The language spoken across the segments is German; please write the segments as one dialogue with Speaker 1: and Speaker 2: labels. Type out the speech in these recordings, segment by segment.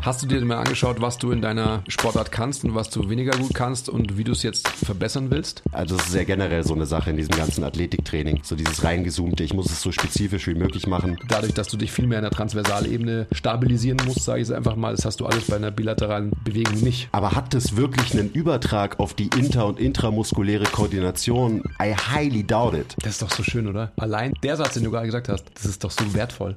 Speaker 1: Hast du dir mal angeschaut, was du in deiner Sportart kannst und was du weniger gut kannst und wie du es jetzt verbessern willst?
Speaker 2: Also das ist sehr generell so eine Sache in diesem ganzen Athletiktraining. So dieses reingezoomte, ich muss es so spezifisch wie möglich machen.
Speaker 1: Dadurch, dass du dich viel mehr in der Transversalebene stabilisieren musst, sage ich es einfach mal, das hast du alles bei einer bilateralen Bewegung nicht.
Speaker 2: Aber hat das wirklich einen Übertrag auf die inter- und intramuskuläre Koordination? I highly doubt it.
Speaker 1: Das ist doch so schön, oder? Allein der Satz, den du gerade gesagt hast, das ist doch so wertvoll.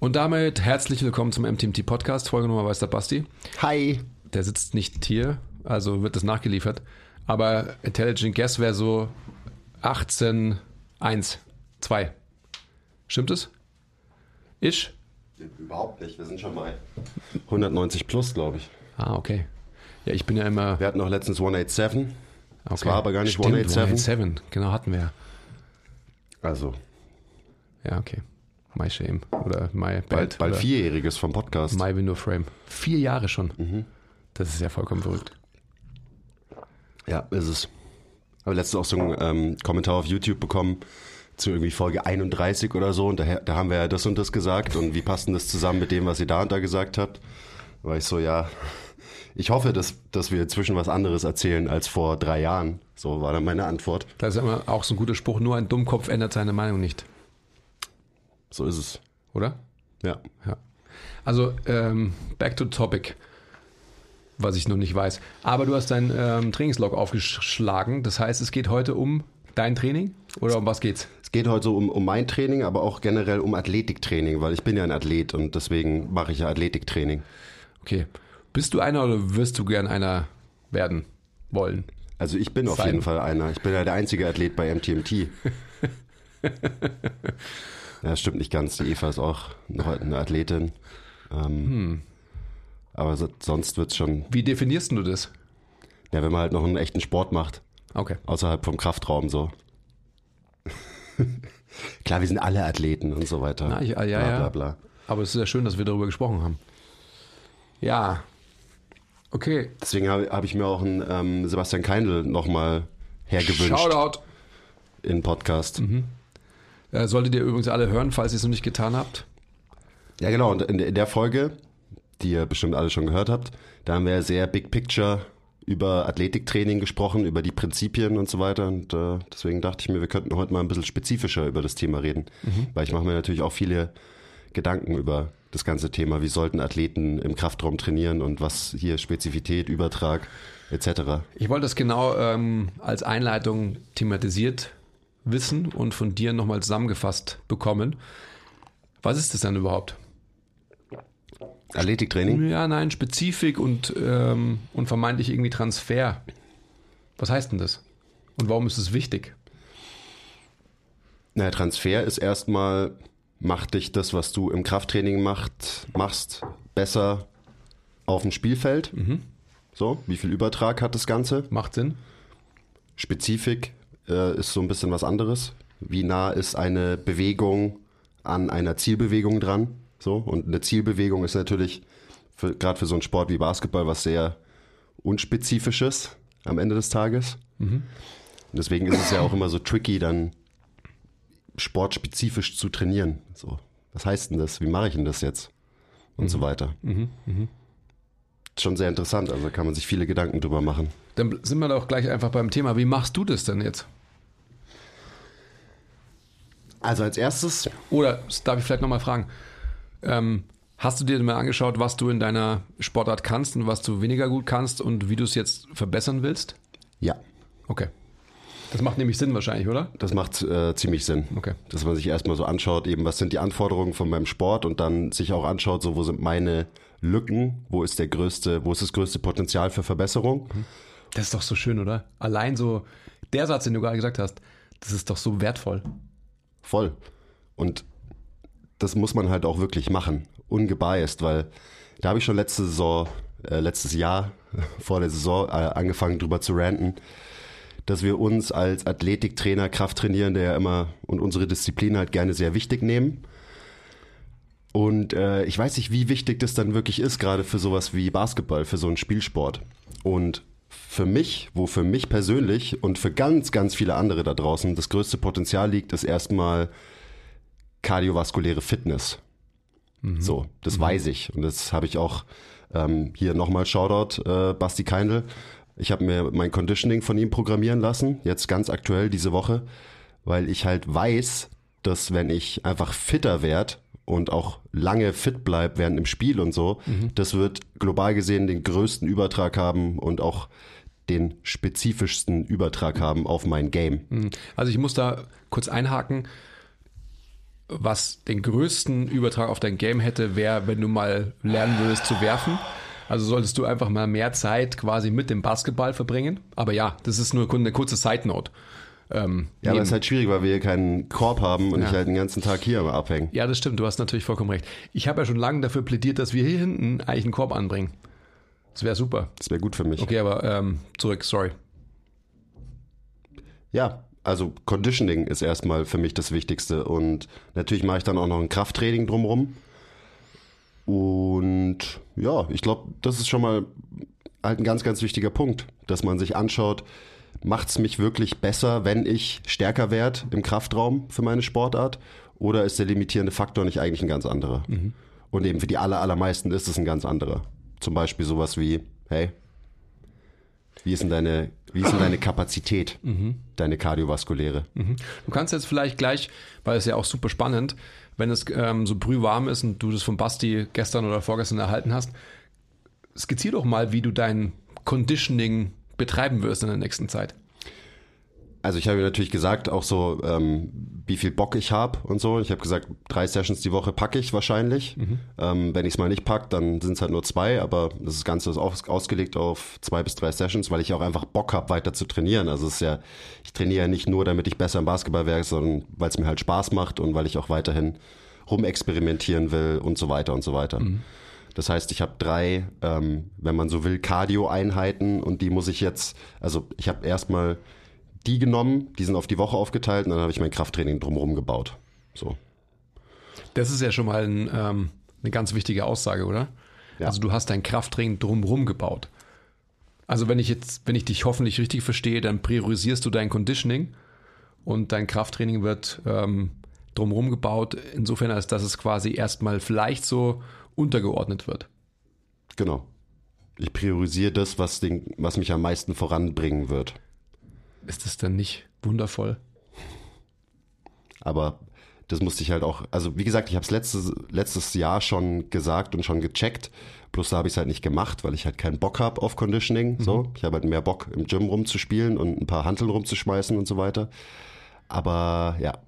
Speaker 1: Und damit herzlich willkommen zum MTMT Podcast. Folge Nummer weiß der Basti.
Speaker 2: Hi.
Speaker 1: Der sitzt nicht hier, also wird das nachgeliefert. Aber Intelligent Guess wäre so 18, 1, 2. Stimmt es? Ich?
Speaker 2: Überhaupt nicht, wir sind schon mal 190 plus, glaube ich.
Speaker 1: Ah, okay. Ja, ich bin ja immer.
Speaker 2: Wir hatten noch letztens 187. Das
Speaker 1: okay.
Speaker 2: war aber gar nicht
Speaker 1: Stimmt,
Speaker 2: 187.
Speaker 1: 187. Genau, hatten wir ja.
Speaker 2: Also,
Speaker 1: Ja, okay. My shame. Oder my
Speaker 2: bald,
Speaker 1: bald.
Speaker 2: vierjähriges vom Podcast.
Speaker 1: My window frame. Vier Jahre schon.
Speaker 2: Mhm.
Speaker 1: Das ist ja vollkommen verrückt.
Speaker 2: Ja, ist es. Aber letztens auch so einen ähm, Kommentar auf YouTube bekommen zu irgendwie Folge 31 oder so und da, da haben wir ja das und das gesagt und wie passt denn das zusammen mit dem, was ihr da und da gesagt habt? Da war ich so, ja, ich hoffe, dass, dass wir inzwischen was anderes erzählen als vor drei Jahren. So war dann meine Antwort.
Speaker 1: Das ist immer auch so ein guter Spruch. Nur ein Dummkopf ändert seine Meinung nicht.
Speaker 2: So ist es.
Speaker 1: Oder?
Speaker 2: Ja.
Speaker 1: Ja. Also, ähm, back to topic. Was ich noch nicht weiß. Aber du hast deinen ähm, Trainingslog aufgeschlagen. Das heißt, es geht heute um dein Training? Oder um was geht's?
Speaker 2: Es geht heute so um, um mein Training, aber auch generell um Athletiktraining, weil ich bin ja ein Athlet und deswegen mache ich ja Athletiktraining.
Speaker 1: Okay. Bist du einer oder wirst du gern einer werden wollen?
Speaker 2: Also ich bin auf
Speaker 1: Sein.
Speaker 2: jeden Fall einer. Ich bin ja der einzige Athlet bei MTMT. ja, stimmt nicht ganz. Die Eva ist auch noch eine Athletin. Ähm, Aber so, sonst wird's schon,
Speaker 1: Wie definierst du das?
Speaker 2: ja, wenn man halt noch einen echten Sport macht,
Speaker 1: Okay.
Speaker 2: außerhalb vom Kraftraum so. Klar, wir sind alle Athleten und so weiter.
Speaker 1: Na, ich- ah, ja,
Speaker 2: bla,
Speaker 1: ja.
Speaker 2: bla, bla.
Speaker 1: Aber es ist ja schön, dass wir darüber gesprochen haben. Ja. Okay.
Speaker 2: Deswegen habe hab ich mir auch einen ähm, Sebastian Keindl nochmal hergewünscht
Speaker 1: Shoutout.
Speaker 2: in Podcast.
Speaker 1: Äh, solltet ihr übrigens alle hören, falls ihr es noch nicht getan habt.
Speaker 2: Ja, genau. Und in, der Folge, die ihr bestimmt alle schon gehört habt, da haben wir sehr Big Picture über Athletiktraining gesprochen, über die Prinzipien und so weiter. Und äh, deswegen dachte ich mir, wir könnten heute mal ein bisschen spezifischer über das Thema reden. Weil ich mache mir natürlich auch viele Gedanken über das ganze Thema. Wie sollten Athleten im Kraftraum trainieren und was hier Spezifität, Übertrag etc.
Speaker 1: Ich wollte das genau ähm, als Einleitung thematisiert wissen und von dir nochmal zusammengefasst bekommen. Was ist das denn überhaupt?
Speaker 2: Athletiktraining?
Speaker 1: Ja, nein, Spezifik und, ähm, und vermeintlich irgendwie Transfer. Was heißt denn das? Und warum ist es wichtig?
Speaker 2: Naja, Transfer ist erstmal, macht dich das, was du im Krafttraining macht, machst, besser auf dem Spielfeld. So, wie viel Übertrag hat das Ganze?
Speaker 1: Macht Sinn?
Speaker 2: Spezifik äh, ist so ein bisschen was anderes. Wie nah ist eine Bewegung an einer Zielbewegung dran? So, und eine Zielbewegung ist natürlich gerade für so einen Sport wie Basketball was sehr unspezifisches am Ende des Tages. Und deswegen ist es ja auch immer so tricky, dann sportspezifisch zu trainieren. So, was heißt denn das? Wie mache ich denn das jetzt? Und so weiter. Schon sehr interessant, also kann man sich viele Gedanken drüber machen.
Speaker 1: Dann sind wir doch gleich einfach beim Thema. Wie machst du das denn jetzt?
Speaker 2: Also als erstes
Speaker 1: Oder darf ich vielleicht nochmal fragen? Ähm, hast du dir mal angeschaut, was du in deiner Sportart kannst und was du weniger gut kannst und wie du es jetzt verbessern willst?
Speaker 2: Ja,
Speaker 1: Okay. Das macht nämlich Sinn wahrscheinlich, oder?
Speaker 2: das macht äh, ziemlich Sinn.
Speaker 1: Okay.
Speaker 2: Dass man sich erstmal so anschaut, eben was sind die Anforderungen von meinem Sport und dann sich auch anschaut, so wo sind meine Lücken, wo ist der größte, wo ist das größte Potenzial für Verbesserung.
Speaker 1: Das ist doch so schön, oder? Allein so der Satz, den du gerade gesagt hast, das ist doch so wertvoll.
Speaker 2: Voll. Und das muss man halt auch wirklich machen, ungebiased, weil da habe ich schon letzte Saison, äh, letztes Jahr vor der Saison äh, angefangen drüber zu ranten, dass wir uns als Athletiktrainer, Krafttrainierende ja immer und unsere Disziplin halt gerne sehr wichtig nehmen. Und äh, ich weiß nicht, wie wichtig das dann wirklich ist, gerade für sowas wie Basketball, für so einen Spielsport. Und für mich, wo für mich persönlich und für ganz, ganz viele andere da draußen das größte Potenzial liegt, ist erstmal kardiovaskuläre Fitness. Mhm. So, das mhm. weiß ich. Und das habe ich auch ähm, hier nochmal Shoutout, äh, Basti Keindl. Ich habe mir mein Conditioning von ihm programmieren lassen, jetzt ganz aktuell diese Woche, weil ich halt weiß, dass wenn ich einfach fitter werde und auch lange fit bleib während dem Spiel und so, mhm. das wird global gesehen den größten Übertrag haben und auch den spezifischsten Übertrag haben auf mein Game. Mhm.
Speaker 1: Also ich muss da kurz einhaken. Was den größten Übertrag auf dein Game hätte, wäre, wenn du mal lernen würdest zu werfen. Also solltest du einfach mal mehr Zeit quasi mit dem Basketball verbringen. Aber ja, das ist nur eine kurze Side Note.
Speaker 2: Ähm, ja, aber es ist halt schwierig, weil wir hier keinen Korb haben und ja. ich halt den ganzen Tag hier immer abhängen.
Speaker 1: Ja, das stimmt, du hast natürlich vollkommen recht. Ich habe ja schon lange dafür plädiert, dass wir hier hinten eigentlich einen Korb anbringen. Das wäre super.
Speaker 2: Das wäre gut für mich.
Speaker 1: Okay, aber ähm, zurück, sorry.
Speaker 2: Ja, also Conditioning ist erstmal für mich das Wichtigste und natürlich mache ich dann auch noch ein Krafttraining drumherum. Und ja, ich glaube, das ist schon mal halt ein ganz, ganz wichtiger Punkt, dass man sich anschaut, macht es mich wirklich besser, wenn ich stärker werde im Kraftraum für meine Sportart? Oder ist der limitierende Faktor nicht eigentlich ein ganz anderer? Mhm. Und eben für die aller, allermeisten ist es ein ganz anderer. Zum Beispiel sowas wie, hey, wie ist denn deine, wie ist denn deine Kapazität, mhm. deine kardiovaskuläre?
Speaker 1: Mhm. Du kannst jetzt vielleicht gleich, weil es ja auch super spannend, wenn es ähm, so brühwarm ist und du das von Basti gestern oder vorgestern erhalten hast, skizzier doch mal, wie du dein Conditioning betreiben wirst in der nächsten Zeit?
Speaker 2: Also ich habe natürlich gesagt, auch so, ähm, wie viel Bock ich habe und so. Ich habe gesagt, drei Sessions die Woche packe ich wahrscheinlich. Mhm. Ähm, wenn ich es mal nicht packe, dann sind es halt nur zwei, aber das Ganze ist aus, ausgelegt auf zwei bis drei Sessions, weil ich auch einfach Bock habe, weiter zu trainieren. Also es ist ja, ich trainiere ja nicht nur, damit ich besser im Basketball werde, sondern weil es mir halt Spaß macht und weil ich auch weiterhin rumexperimentieren will und so weiter und so weiter. Mhm. Das heißt, ich habe drei, ähm, wenn man so will, Cardio-Einheiten und die muss ich jetzt, also ich habe erstmal die genommen, die sind auf die Woche aufgeteilt und dann habe ich mein Krafttraining drumherum gebaut. So.
Speaker 1: Das ist ja schon mal ein, ähm, eine ganz wichtige Aussage, oder? Ja. Also du hast dein Krafttraining drumherum gebaut. Also wenn ich jetzt, wenn ich dich hoffentlich richtig verstehe, dann priorisierst du dein Conditioning und dein Krafttraining wird ähm, drumherum gebaut, insofern als dass es quasi erstmal vielleicht so untergeordnet wird.
Speaker 2: Genau. Ich priorisiere das, was, den, was mich am meisten voranbringen wird.
Speaker 1: Ist das dann nicht wundervoll?
Speaker 2: Aber das musste ich halt auch, also wie gesagt, ich habe es letztes, letztes Jahr schon gesagt und schon gecheckt. Plus da habe ich es halt nicht gemacht, weil ich halt keinen Bock habe auf Conditioning. Mhm. So, ich habe halt mehr Bock im Gym rumzuspielen und ein paar Hanteln rumzuschmeißen und so weiter. Aber ja,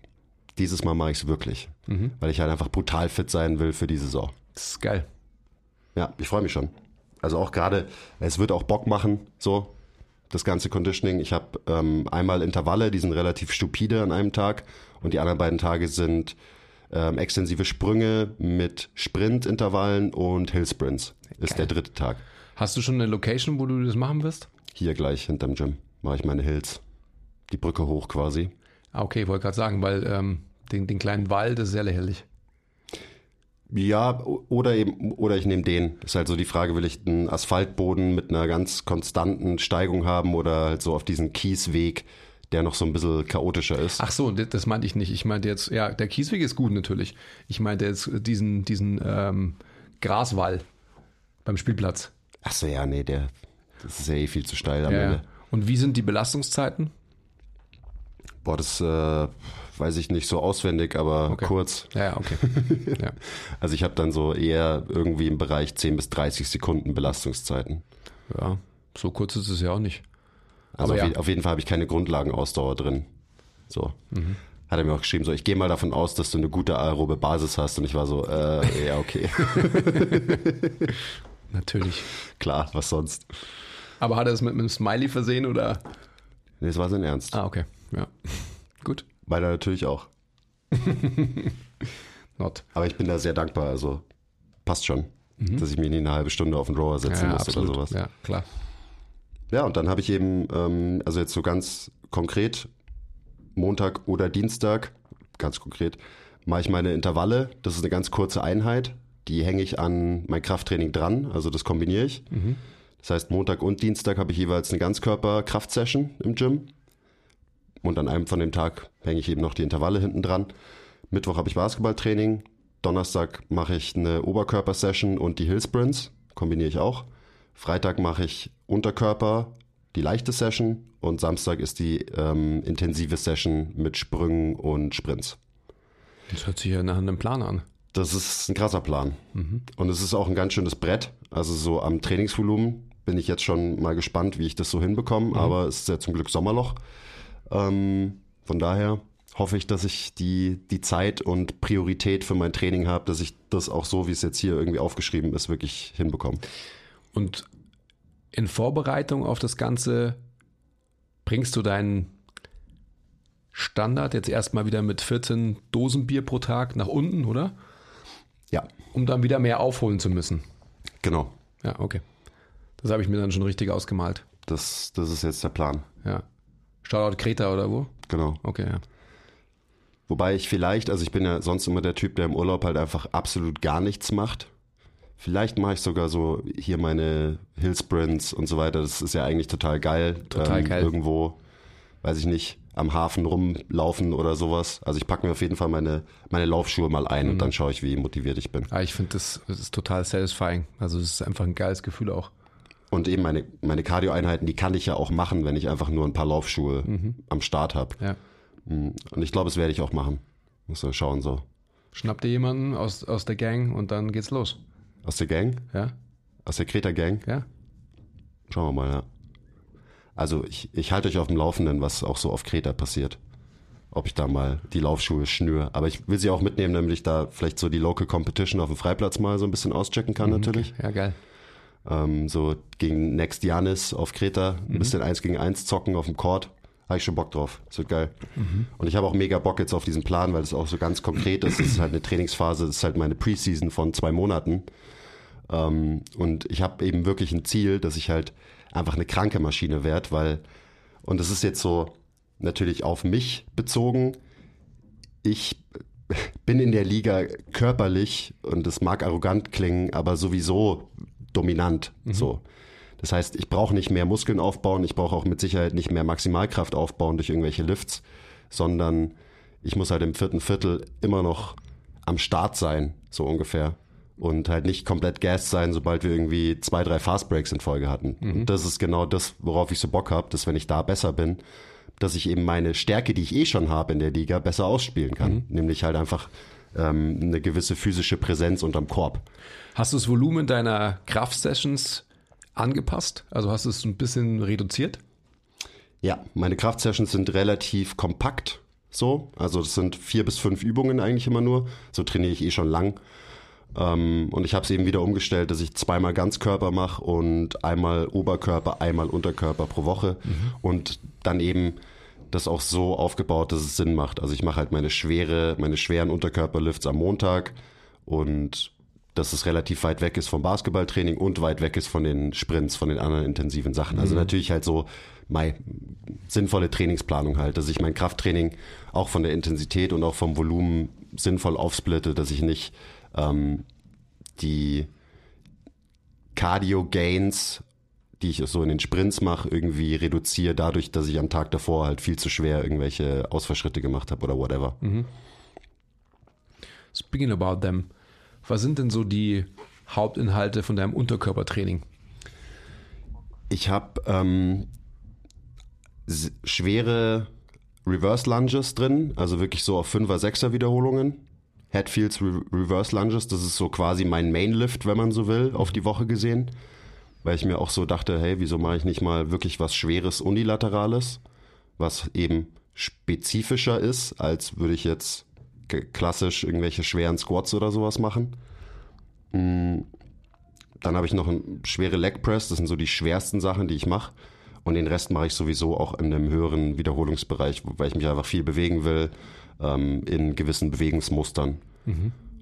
Speaker 2: dieses Mal mache ich es wirklich, mhm. weil ich halt einfach brutal fit sein will für die Saison.
Speaker 1: Das ist geil.
Speaker 2: Ja, ich freue mich schon. Also auch gerade, es wird auch Bock machen, so das ganze Conditioning. Ich habe ähm, einmal Intervalle, die sind relativ stupide an einem Tag und die anderen beiden Tage sind ähm, extensive Sprünge mit Sprintintervallen und Hillsprints. Ist der dritte Tag.
Speaker 1: Hast du schon eine Location, wo du das machen wirst?
Speaker 2: Hier gleich hinterm Gym mache ich meine Hills. Die Brücke hoch quasi.
Speaker 1: Ah, okay, wollte gerade sagen, weil ähm, den, den kleinen Wald ist sehr lächerlich.
Speaker 2: Ja, oder eben, oder ich nehme den. Ist halt so die Frage, will ich einen Asphaltboden mit einer ganz konstanten Steigung haben oder halt so auf diesen Kiesweg, der noch so ein bisschen chaotischer ist.
Speaker 1: Ach so, das meinte ich nicht. Ich meinte jetzt, ja, der Kiesweg ist gut natürlich. Ich meinte jetzt diesen, diesen ähm, Graswall beim Spielplatz.
Speaker 2: Ach so, ja, nee, der, das ist ja eh viel zu steil am ja, Ende.
Speaker 1: Und wie sind die Belastungszeiten?
Speaker 2: Boah, das äh, weiß ich nicht so auswendig, aber
Speaker 1: okay.
Speaker 2: kurz.
Speaker 1: Ja, okay.
Speaker 2: Ja. Also ich habe dann so eher irgendwie im Bereich 10 bis 30 Sekunden Belastungszeiten.
Speaker 1: Ja, so kurz ist es ja auch nicht.
Speaker 2: Also auf, ja. je, auf, jeden Fall habe ich keine Grundlagenausdauer drin. So. Mhm. hat er mir auch geschrieben, so, ich gehe mal davon aus, dass du eine gute aerobe Basis hast. Und ich war so, äh, ja, okay.
Speaker 1: Natürlich.
Speaker 2: Klar, was sonst?
Speaker 1: Aber hat er es mit einem Smiley versehen oder?
Speaker 2: Nee, es war sein Ernst.
Speaker 1: Ah, okay. Ja. Gut.
Speaker 2: Meiner natürlich auch.
Speaker 1: Not.
Speaker 2: Aber ich bin da sehr dankbar, also passt schon, dass ich mich nicht eine halbe Stunde auf den Rower setzen
Speaker 1: Ja,
Speaker 2: muss
Speaker 1: absolut.
Speaker 2: oder sowas.
Speaker 1: Ja, klar.
Speaker 2: Ja, und dann habe ich eben, ähm, also jetzt so ganz konkret, Montag oder Dienstag, ganz konkret, mache ich meine Intervalle. Das ist eine ganz kurze Einheit. Die hänge ich an mein Krafttraining dran, also das kombiniere ich. Das heißt, Montag und Dienstag habe ich jeweils eine Ganzkörper-Kraftsession im Gym. Und an einem von dem Tag hänge ich eben noch die Intervalle hinten dran. Mittwoch habe ich Basketballtraining. Donnerstag mache ich eine Oberkörper-Session und die Hillsprints, kombiniere ich auch. Freitag mache ich Unterkörper, die leichte Session und Samstag ist die ähm, intensive Session mit Sprüngen und Sprints.
Speaker 1: Das hört sich ja nach einem Plan an.
Speaker 2: Das ist ein krasser Plan. Und es ist auch ein ganz schönes Brett. Also so am Trainingsvolumen bin ich jetzt schon mal gespannt, wie ich das so hinbekomme. Aber es ist ja zum Glück Sommerloch. Ähm, von daher hoffe ich, dass ich die, die Zeit und Priorität für mein Training habe, dass ich das auch so, wie es jetzt hier irgendwie aufgeschrieben ist, wirklich hinbekomme.
Speaker 1: Und in Vorbereitung auf das Ganze bringst du deinen Standard jetzt erstmal wieder mit 14 Dosen Bier pro Tag nach unten, oder?
Speaker 2: Ja,
Speaker 1: Um dann wieder mehr aufholen zu müssen.
Speaker 2: genau.
Speaker 1: Ja, okay. Das habe ich mir dann schon richtig ausgemalt.
Speaker 2: Das, das ist jetzt der Plan.
Speaker 1: Ja. Shoutout Kreta oder wo?
Speaker 2: Genau.
Speaker 1: Okay, ja.
Speaker 2: Wobei ich vielleicht, also ich bin ja sonst immer der Typ, der im Urlaub halt einfach absolut gar nichts macht. Vielleicht mache ich sogar so hier meine Hillsprints und so weiter. Das ist ja eigentlich total geil. Ähm,
Speaker 1: Total geil.
Speaker 2: Irgendwo, weiß ich nicht, am Hafen rumlaufen oder sowas. Also ich packe mir auf jeden Fall meine, meine Laufschuhe mal ein
Speaker 1: Mhm.
Speaker 2: und dann schaue ich, wie motiviert ich bin.
Speaker 1: Ah, ich finde, das, das ist total satisfying. Also es ist einfach ein geiles Gefühl auch.
Speaker 2: Und eben meine, meine Cardio-Einheiten, die kann ich ja auch machen, wenn ich einfach nur ein paar Laufschuhe
Speaker 1: Mhm.
Speaker 2: am Start habe.
Speaker 1: Ja.
Speaker 2: Und ich glaube, das werde ich auch machen. Muss mal schauen so.
Speaker 1: Schnapp dir jemanden aus, aus der Gang und dann geht's los.
Speaker 2: Aus der Gang?
Speaker 1: Ja?
Speaker 2: Aus der Kreta-Gang?
Speaker 1: Ja?
Speaker 2: Schauen wir mal, ja. Also ich, ich halte euch auf dem Laufenden, was auch so auf Kreta passiert. Ob ich da mal die Laufschuhe schnür. Aber ich will sie auch mitnehmen, damit ich da vielleicht so die Local Competition auf dem Freiplatz mal so ein bisschen auschecken kann natürlich.
Speaker 1: Ja, geil.
Speaker 2: Ähm, so gegen Next Janis auf Kreta, ein bisschen eins gegen eins zocken auf dem Court. Habe ich schon Bock drauf. Das wird geil. Und ich habe auch mega Bock jetzt auf diesen Plan, weil es auch so ganz konkret ist. Es ist halt eine Trainingsphase, das ist halt meine Preseason von zwei Monaten. Ähm, und ich habe eben wirklich ein Ziel, dass ich halt einfach eine kranke Maschine werde, weil, und das ist jetzt so natürlich auf mich bezogen, ich bin in der Liga körperlich, und das mag arrogant klingen, aber sowieso dominant. So. Das heißt, ich brauche nicht mehr Muskeln aufbauen, ich brauche auch mit Sicherheit nicht mehr Maximalkraft aufbauen durch irgendwelche Lifts, sondern ich muss halt im vierten Viertel immer noch am Start sein, so ungefähr. Und halt nicht komplett gassed sein, sobald wir irgendwie zwei, drei Fastbreaks in Folge hatten. Und das ist genau das, worauf ich so Bock habe, dass wenn ich da besser bin, dass ich eben meine Stärke, die ich eh schon habe in der Liga, besser ausspielen kann. Nämlich halt einfach ähm, eine gewisse physische Präsenz unterm Korb.
Speaker 1: Hast du das Volumen deiner Kraftsessions angepasst? Also hast du es ein bisschen reduziert?
Speaker 2: Ja, meine Kraftsessions sind relativ kompakt. So, also das sind vier bis fünf Übungen eigentlich immer nur. So trainiere ich eh schon lang. Ähm, und ich habe es eben wieder umgestellt, dass ich zweimal Ganzkörper mache und einmal Oberkörper, einmal Unterkörper pro Woche. Und dann eben das auch so aufgebaut, dass es Sinn macht. Also ich mache halt meine schwere, meine schweren Unterkörperlifts am Montag und dass es relativ weit weg ist vom Basketballtraining und weit weg ist von den Sprints, von den anderen intensiven Sachen. Also natürlich halt so mei, sinnvolle Trainingsplanung halt, dass ich mein Krafttraining auch von der Intensität und auch vom Volumen sinnvoll aufsplitte, dass ich nicht ähm, die Cardio-Gains, die ich so in den Sprints mache, irgendwie reduziere, dadurch, dass ich am Tag davor halt viel zu schwer irgendwelche Ausfallschritte gemacht habe oder whatever.
Speaker 1: Speaking about them, was sind denn so die Hauptinhalte von deinem Unterkörpertraining?
Speaker 2: Ich habe ähm, schwere Reverse Lunges drin, also wirklich so auf 5er, 6er Wiederholungen. Headfields Re Reverse Lunges, das ist so quasi mein Mainlift, wenn man so will, auf die Woche gesehen. Weil ich mir auch so dachte, hey, wieso mache ich nicht mal wirklich was Schweres Unilaterales, was eben spezifischer ist, als würde ich jetzt klassisch irgendwelche schweren Squats oder sowas machen. Mm, Dann habe ich noch einen schwere Leg Press, das sind so die schwersten Sachen, die ich mache. Und den Rest mache ich sowieso auch in einem höheren Wiederholungsbereich, weil ich mich einfach viel bewegen will, ähm, in gewissen Bewegungsmustern.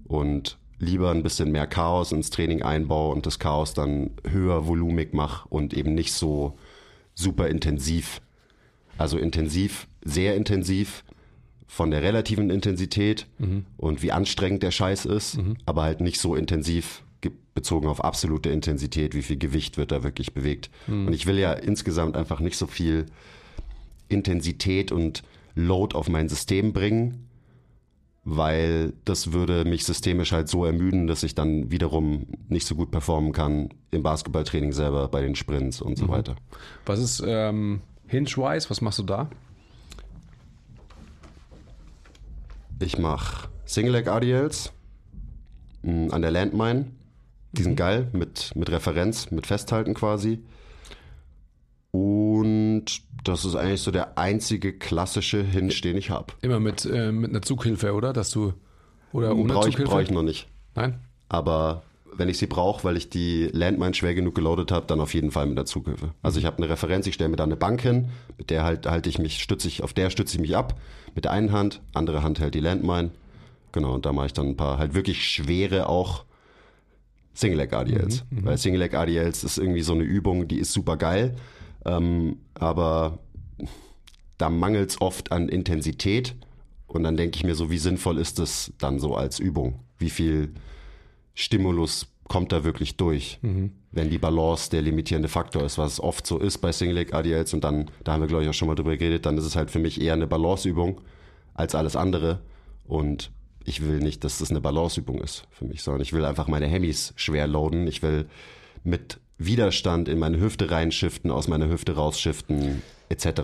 Speaker 2: Und lieber ein bisschen mehr Chaos ins Training einbaue und das Chaos dann höher volumig mache und eben nicht so super intensiv. Also intensiv, sehr intensiv von der relativen Intensität und wie anstrengend der Scheiß ist, aber halt nicht so intensiv ge- bezogen auf absolute Intensität, wie viel Gewicht wird da wirklich bewegt. Und ich will ja insgesamt einfach nicht so viel Intensität und Load auf mein System bringen, weil das würde mich systemisch halt so ermüden, dass ich dann wiederum nicht so gut performen kann im Basketballtraining selber, bei den Sprints und so weiter.
Speaker 1: Was ist ähm, Hinge-wise? Was machst du da?
Speaker 2: Ich mache Single Leg RDLs mh, an der Landmine. Die sind geil, mit, mit Referenz, mit Festhalten quasi. Und das ist eigentlich so der einzige klassische Hinge, den ich habe.
Speaker 1: Immer mit, äh, mit einer Zughilfe, oder? Dass du. Oder ohne
Speaker 2: Brauche ich,
Speaker 1: Zughilfe?
Speaker 2: brauch ich noch nicht.
Speaker 1: Nein?
Speaker 2: Aber wenn ich sie brauche, weil ich die Landmine schwer genug geloadet habe, dann auf jeden Fall mit der Zughilfe. Also ich habe eine Referenz, ich stelle mir da eine Bank hin, mit der halt halte ich mich, stütze ich, auf der stütze ich mich ab. Mit der einen Hand, andere Hand hält die Landmine. Genau, und da mache ich dann ein paar halt wirklich schwere auch Single Leg ADLs. Weil Single Leg ADLs ist irgendwie so eine Übung, die ist super geil. Ähm, aber da mangelt es oft an Intensität. Und dann denke ich mir so, wie sinnvoll ist das dann so als Übung? Wie viel Stimulus kommt da wirklich durch, wenn die Balance der limitierende Faktor ist, was es oft so ist bei Single Leg ADLs und dann, da haben wir glaube ich auch schon mal drüber geredet, dann ist es halt für mich eher eine Balanceübung als alles andere und ich will nicht, dass das eine Balanceübung ist für mich, sondern ich will einfach meine Hemis schwer loaden, ich will mit Widerstand in meine Hüfte reinschiften, aus meiner Hüfte rausschiften, etc.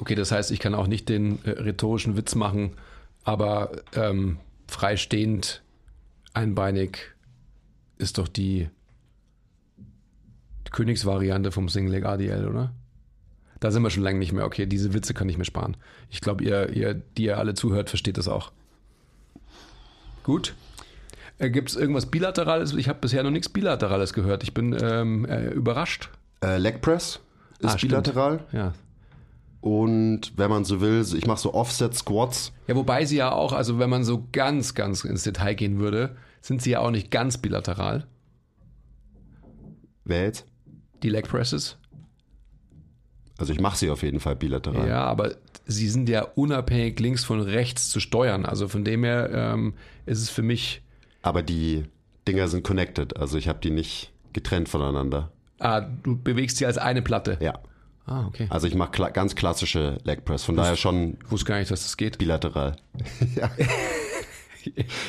Speaker 1: Okay, das heißt, ich kann auch nicht den äh, rhetorischen Witz machen, aber ähm, freistehend, einbeinig ist doch die, Königsvariante vom Single Leg ADL, oder? Da sind wir schon lange nicht mehr. Okay, diese Witze kann ich mir sparen. Ich glaube, ihr, ihr, die ihr alle zuhört, versteht das auch. Gut. Äh, Gibt es irgendwas Bilaterales? Ich habe bisher noch nichts Bilaterales gehört. Ich bin ähm, äh, überrascht.
Speaker 2: äh, Leg Press ist
Speaker 1: Ah, stimmt.
Speaker 2: bilateral
Speaker 1: Ja.
Speaker 2: und wenn man so will, ich mache so Offset Squats.
Speaker 1: Ja, wobei sie ja auch, also wenn man so ganz, ganz ins Detail gehen würde, sind sie ja auch nicht ganz bilateral,
Speaker 2: Wer jetzt?
Speaker 1: die Leg Presses.
Speaker 2: Also ich mache sie auf jeden Fall bilateral.
Speaker 1: Ja, aber sie sind ja unabhängig links von rechts zu steuern. Also von dem her ähm, ist es für mich,
Speaker 2: Aber die Dinger sind connected, also ich habe die nicht getrennt voneinander.
Speaker 1: ah, du bewegst sie als eine Platte.
Speaker 2: Ja.
Speaker 1: Ah, okay.
Speaker 2: Also ich mache kla ganz klassische Leg Press, von daher schon
Speaker 1: Ich wusste gar nicht, dass das geht.
Speaker 2: bilateral. ja.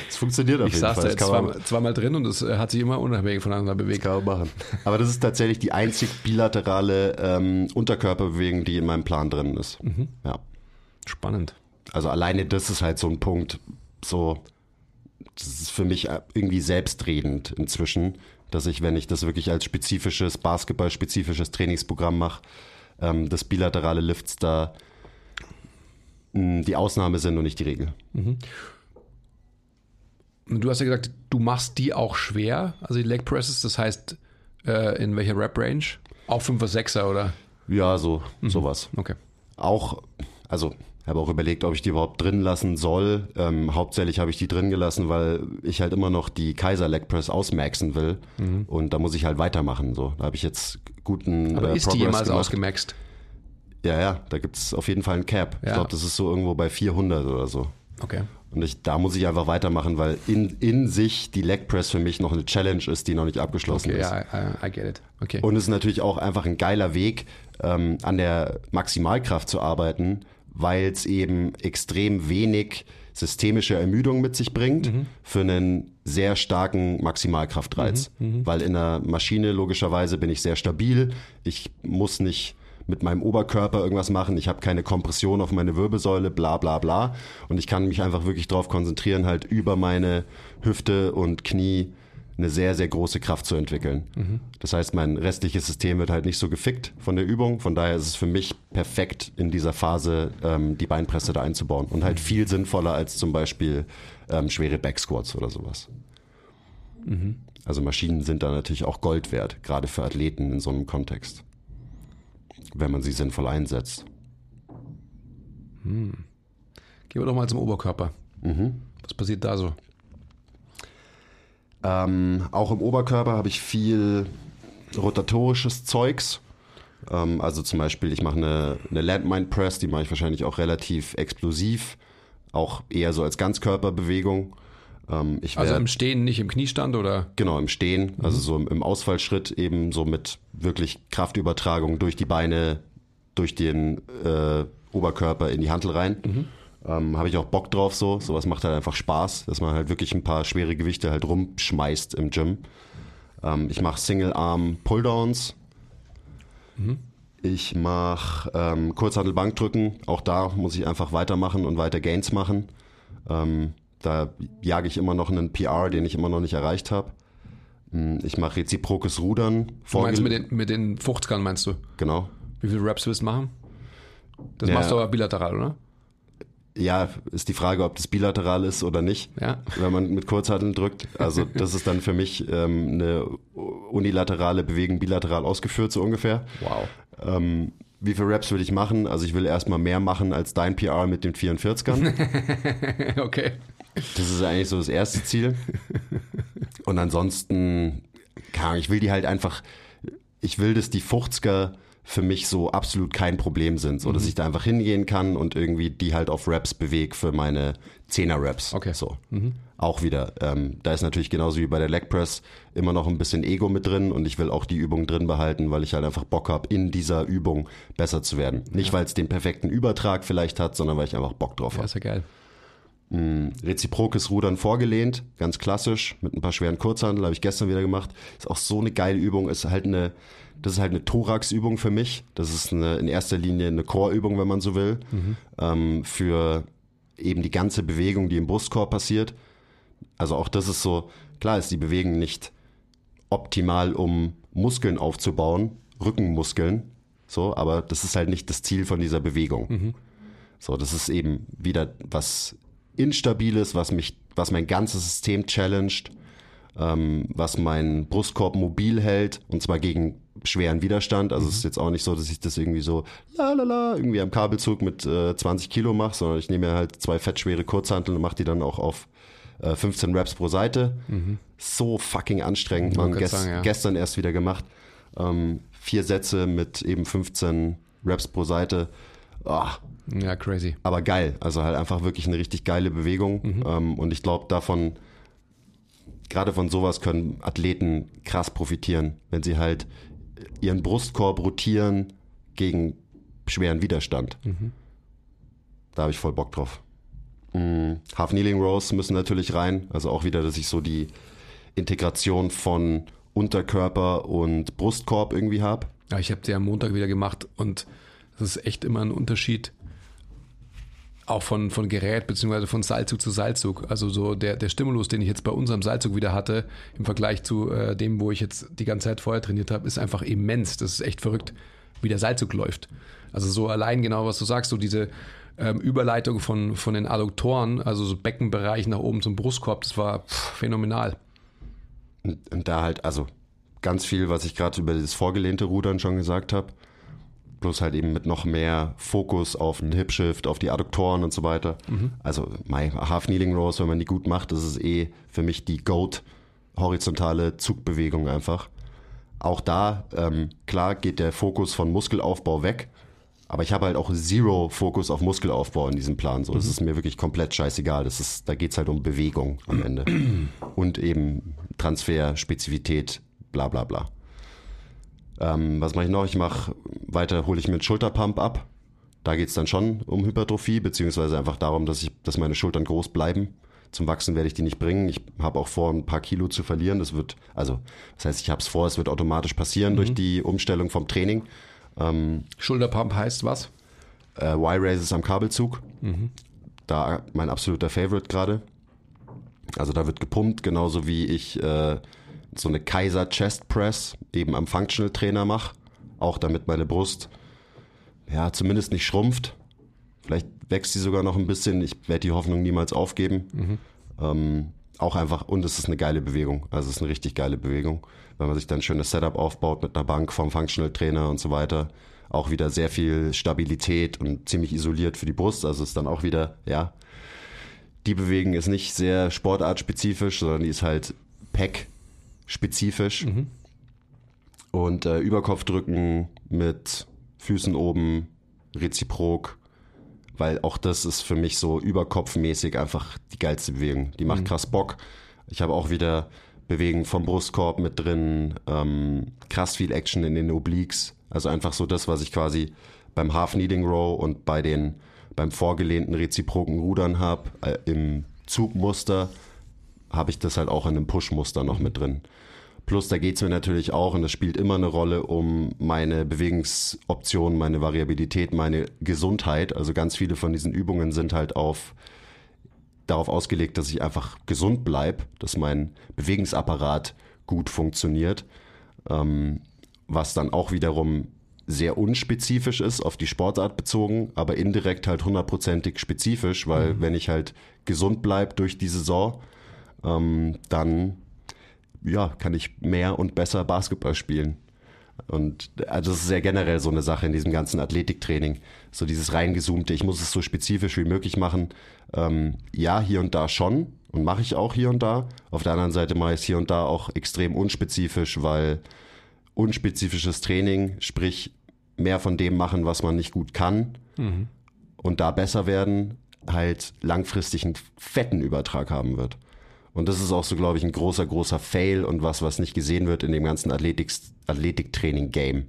Speaker 2: Es funktioniert auf
Speaker 1: Ich
Speaker 2: jeden
Speaker 1: saß
Speaker 2: Fall.
Speaker 1: da
Speaker 2: Das
Speaker 1: jetzt
Speaker 2: kann man,
Speaker 1: zweimal, zweimal drin und es äh, hat sich immer unabhängig voneinander bewegt.
Speaker 2: kann man machen. Aber das ist tatsächlich die einzig bilaterale ähm, Unterkörperbewegung, die in meinem Plan drin ist.
Speaker 1: Mhm.
Speaker 2: Ja.
Speaker 1: Spannend.
Speaker 2: Also alleine das ist halt so ein Punkt, so, das ist für mich irgendwie selbstredend inzwischen, dass ich, wenn ich das wirklich als spezifisches, basketballspezifisches Trainingsprogramm mache, ähm, dass bilaterale Lifts da mh, die Ausnahme sind und nicht die Regel.
Speaker 1: Du hast ja gesagt, du machst die auch schwer, also die Leg Presses, das heißt, äh, in welcher Rep-Range? Auch 5er, 6er oder?
Speaker 2: Ja, so, sowas.
Speaker 1: Okay.
Speaker 2: Auch, also habe auch überlegt, ob ich die überhaupt drin lassen soll. Ähm, hauptsächlich habe ich die drin gelassen, weil ich halt immer noch die Kaiser Leg Press ausmaxen will. Und da muss ich halt weitermachen. So, da habe ich jetzt guten
Speaker 1: Aber
Speaker 2: äh,
Speaker 1: ist die
Speaker 2: Progress
Speaker 1: jemals
Speaker 2: gemacht.
Speaker 1: ausgemaxt?
Speaker 2: Ja, ja, da gibt's auf jeden Fall einen Cap. Ich
Speaker 1: Ja.
Speaker 2: glaube, das ist so irgendwo bei 400 oder so.
Speaker 1: Okay.
Speaker 2: Und ich, da muss ich einfach weitermachen, weil in, in sich die Leg Press für mich noch eine Challenge ist, die noch nicht abgeschlossen
Speaker 1: Okay,
Speaker 2: ist.
Speaker 1: ja, I, I get it. Okay.
Speaker 2: Und es ist natürlich auch einfach ein geiler Weg, ähm, an der Maximalkraft zu arbeiten, weil es eben extrem wenig systemische Ermüdung mit sich bringt für einen sehr starken Maximalkraftreiz. Weil in der Maschine logischerweise bin ich sehr stabil. Ich muss nicht mit meinem Oberkörper irgendwas machen. Ich habe keine Kompression auf meine Wirbelsäule, bla bla bla. Und ich kann mich einfach wirklich darauf konzentrieren, halt über meine Hüfte und Knie eine sehr, sehr große Kraft zu entwickeln. Das heißt, mein restliches System wird halt nicht so gefickt von der Übung. Von daher ist es für mich perfekt in dieser Phase, ähm, die Beinpresse da einzubauen. Und halt viel sinnvoller als zum Beispiel ähm, schwere Backsquats oder sowas. Also Maschinen sind da natürlich auch Gold wert, gerade für Athleten in so einem Kontext. Wenn man sie sinnvoll einsetzt.
Speaker 1: Gehen wir doch mal zum Oberkörper. Was passiert da so?
Speaker 2: Ähm, auch im Oberkörper habe ich viel rotatorisches Zeugs. Ähm, also zum Beispiel, ich mache eine, eine Landmine Press, die mache ich wahrscheinlich auch relativ explosiv, auch eher so als Ganzkörperbewegung. Ähm, ich
Speaker 1: Also im Stehen, nicht im Kniestand oder?
Speaker 2: Genau, im Stehen, also so im, im Ausfallschritt eben so mit wirklich Kraftübertragung durch die Beine, durch den äh, Oberkörper in die Hantel rein. Ähm, Habe ich auch Bock drauf so. Sowas macht halt einfach Spaß, dass man halt wirklich ein paar schwere Gewichte halt rumschmeißt im Gym. Ähm, ich mache Single-Arm Pulldowns. Ich mache ähm, Kurzhantel-Bankdrücken. Auch da muss ich einfach weitermachen und weiter Gains machen. Ähm, da jage ich immer noch einen PR, den ich immer noch nicht erreicht habe. Hm, Ich mache reziprokes Rudern.
Speaker 1: Du meinst mit den, mit den 50 meinst du?
Speaker 2: genau.
Speaker 1: Wie viele Raps willst du machen? Das
Speaker 2: Ja.
Speaker 1: machst du aber bilateral, oder?
Speaker 2: Ja, ist die Frage, ob das bilateral ist oder nicht,
Speaker 1: Ja.
Speaker 2: wenn man mit Kurzhanteln drückt. Also das ist dann für mich ähm, eine unilaterale Bewegung bilateral ausgeführt, so ungefähr.
Speaker 1: Wow.
Speaker 2: Ähm, wie viele Reps will ich machen? Also ich will erstmal mehr machen als dein PR mit den 44ern.
Speaker 1: okay.
Speaker 2: Das ist eigentlich so das erste Ziel. Und ansonsten, ich will die halt einfach, ich will, dass die 50er für mich so absolut kein Problem sind, so dass ich da einfach hingehen kann und irgendwie die halt auf Raps bewege für meine 10er Raps.
Speaker 1: Okay.
Speaker 2: So. Auch wieder. Ähm, da ist natürlich genauso wie bei der Leg Press immer noch ein bisschen Ego mit drin und ich will auch die Übung drin behalten, weil ich halt einfach Bock habe, in dieser Übung besser zu werden. Nicht, weil es den perfekten Übertrag vielleicht hat, sondern weil ich einfach Bock drauf
Speaker 1: Ja,
Speaker 2: habe.
Speaker 1: ist ja geil.
Speaker 2: Reziprokes Rudern vorgelehnt, ganz klassisch, mit ein paar schweren Kurzhanteln, habe ich gestern wieder gemacht. Ist auch so eine geile Übung, ist halt eine, das ist halt eine Thorax-Übung für mich. Das ist eine, in erster Linie eine Core-Übung, wenn man so will, ähm, für eben die ganze Bewegung, die im Brustkorb passiert. Also auch das ist so, klar ist die Bewegung nicht optimal, um Muskeln aufzubauen, Rückenmuskeln, so, aber das ist halt nicht das Ziel von dieser Bewegung. So, das ist eben wieder was Instabiles, was mich, was mein ganzes System challenged, ähm, was meinen Brustkorb mobil hält und zwar gegen schweren Widerstand. Also es ist jetzt auch nicht so, dass ich das irgendwie so la la la irgendwie am Kabelzug mit äh, 20 Kilo mache, sondern ich nehme mir halt zwei fettschwere Kurzhanteln und mache die dann auch auf äh, 15 Reps pro Seite. So fucking anstrengend, man. Gest
Speaker 1: sagen, ja.
Speaker 2: Gestern erst wieder gemacht. Ähm, vier Sätze mit eben 15 Reps pro Seite. Ah,
Speaker 1: Ja, crazy.
Speaker 2: aber geil. Also halt einfach wirklich eine richtig geile Bewegung. Ähm, und ich glaube, davon, gerade von sowas können Athleten krass profitieren, wenn sie halt ihren Brustkorb rotieren gegen schweren Widerstand. Da habe ich voll Bock drauf. Mm, Half Kneeling Rows müssen natürlich rein. Also auch wieder, dass ich so die Integration von Unterkörper und Brustkorb irgendwie habe.
Speaker 1: Ja, ich habe sie am Montag wieder gemacht und das ist echt immer ein Unterschied. Auch von, von Gerät beziehungsweise von Seilzug zu Seilzug. Also so der, der Stimulus, den ich jetzt bei unserem Seilzug wieder hatte, im Vergleich zu äh, dem, wo ich jetzt die ganze Zeit vorher trainiert habe, ist einfach immens. Das ist echt verrückt, wie der Seilzug läuft. Also so allein genau, was du sagst, so diese ähm, Überleitung von, von den Adduktoren, also so Beckenbereich nach oben zum Brustkorb, das war pff, phänomenal.
Speaker 2: Und da halt, also ganz viel, was ich gerade über das vorgelehnte Rudern schon gesagt habe. Bloß halt eben mit noch mehr Fokus auf den Hip-Shift, auf die Adduktoren und so weiter. Also my Half Kneeling Rows, wenn man die gut macht, das ist eh für mich die GOAT horizontale Zugbewegung einfach. Auch da, ähm, klar geht der Fokus von Muskelaufbau weg, aber ich habe halt auch Zero Fokus auf Muskelaufbau in diesem Plan. So, das ist mir wirklich komplett scheißegal. Das ist, da geht's halt um Bewegung am Ende. Und eben Transfer, Spezifität, bla bla bla. Ähm, was mache ich noch? Ich mache weiter, hole ich mir einen Schulterpump ab. Da geht's dann schon um Hypertrophie, beziehungsweise einfach darum, dass ich, dass meine Schultern groß bleiben. Zum Wachsen werde ich die nicht bringen. Ich habe auch vor, ein paar Kilo zu verlieren. Das wird, also, das heißt, ich habe es vor, es wird automatisch passieren durch die Umstellung vom Training.
Speaker 1: Schulterpump heißt was?
Speaker 2: Äh, Y-Raises am Kabelzug. Da mein absoluter Favorite gerade. Also da wird gepumpt, genauso wie ich äh, so eine Kaiser Chest Press eben am Functional Trainer mache, auch damit meine Brust ja zumindest nicht schrumpft. Vielleicht wächst sie sogar noch ein bisschen. Ich werde die Hoffnung niemals aufgeben. Ähm, auch einfach, und es ist eine geile Bewegung. Also es ist eine richtig geile Bewegung, wenn man sich dann ein schönes Setup aufbaut mit einer Bank vom Functional Trainer und so weiter. Auch wieder sehr viel Stabilität und ziemlich isoliert für die Brust. Also es ist dann auch wieder, ja, die Bewegung ist nicht sehr sportartspezifisch, sondern die ist halt Pack-spezifisch. Und äh, Überkopfdrücken mit Füßen oben, reziprok, weil auch das ist für mich so überkopfmäßig einfach die geilste Bewegung. Die macht krass Bock. Ich habe auch wieder Bewegen vom Brustkorb mit drin, ähm, krass viel Action in den Obliques. Also einfach so das, was ich quasi beim Half Kneading Row und bei den beim vorgelehnten reziproken Rudern habe, äh, im Zugmuster habe ich das halt auch in einem Push-Muster noch mit drin. Plus da geht's mir natürlich auch, und das spielt immer eine Rolle, um meine Bewegungsoptionen, meine Variabilität, meine Gesundheit. Also ganz viele von diesen Übungen sind halt auf darauf ausgelegt, dass ich einfach gesund bleib, dass mein Bewegungsapparat gut funktioniert, ähm, was dann auch wiederum sehr unspezifisch ist, auf die Sportart bezogen, aber indirekt halt hundertprozentig spezifisch, weil wenn ich halt gesund bleib durch die Saison, ähm, dann ja, kann ich mehr und besser Basketball spielen. Und also das ist ja generell so eine Sache in diesem ganzen Athletiktraining. So dieses reingezoomte, ich muss es so spezifisch wie möglich machen. Ähm, ja, hier und da schon und mache ich auch hier und da. Auf der anderen Seite mache ich es hier und da auch extrem unspezifisch, weil unspezifisches Training, sprich mehr von dem machen, was man nicht gut kann und da besser werden, halt langfristig einen fetten Übertrag haben wird. Und das ist auch so, glaube ich, ein großer, großer Fail und was, was nicht gesehen wird in dem ganzen Athletiktraining-Game.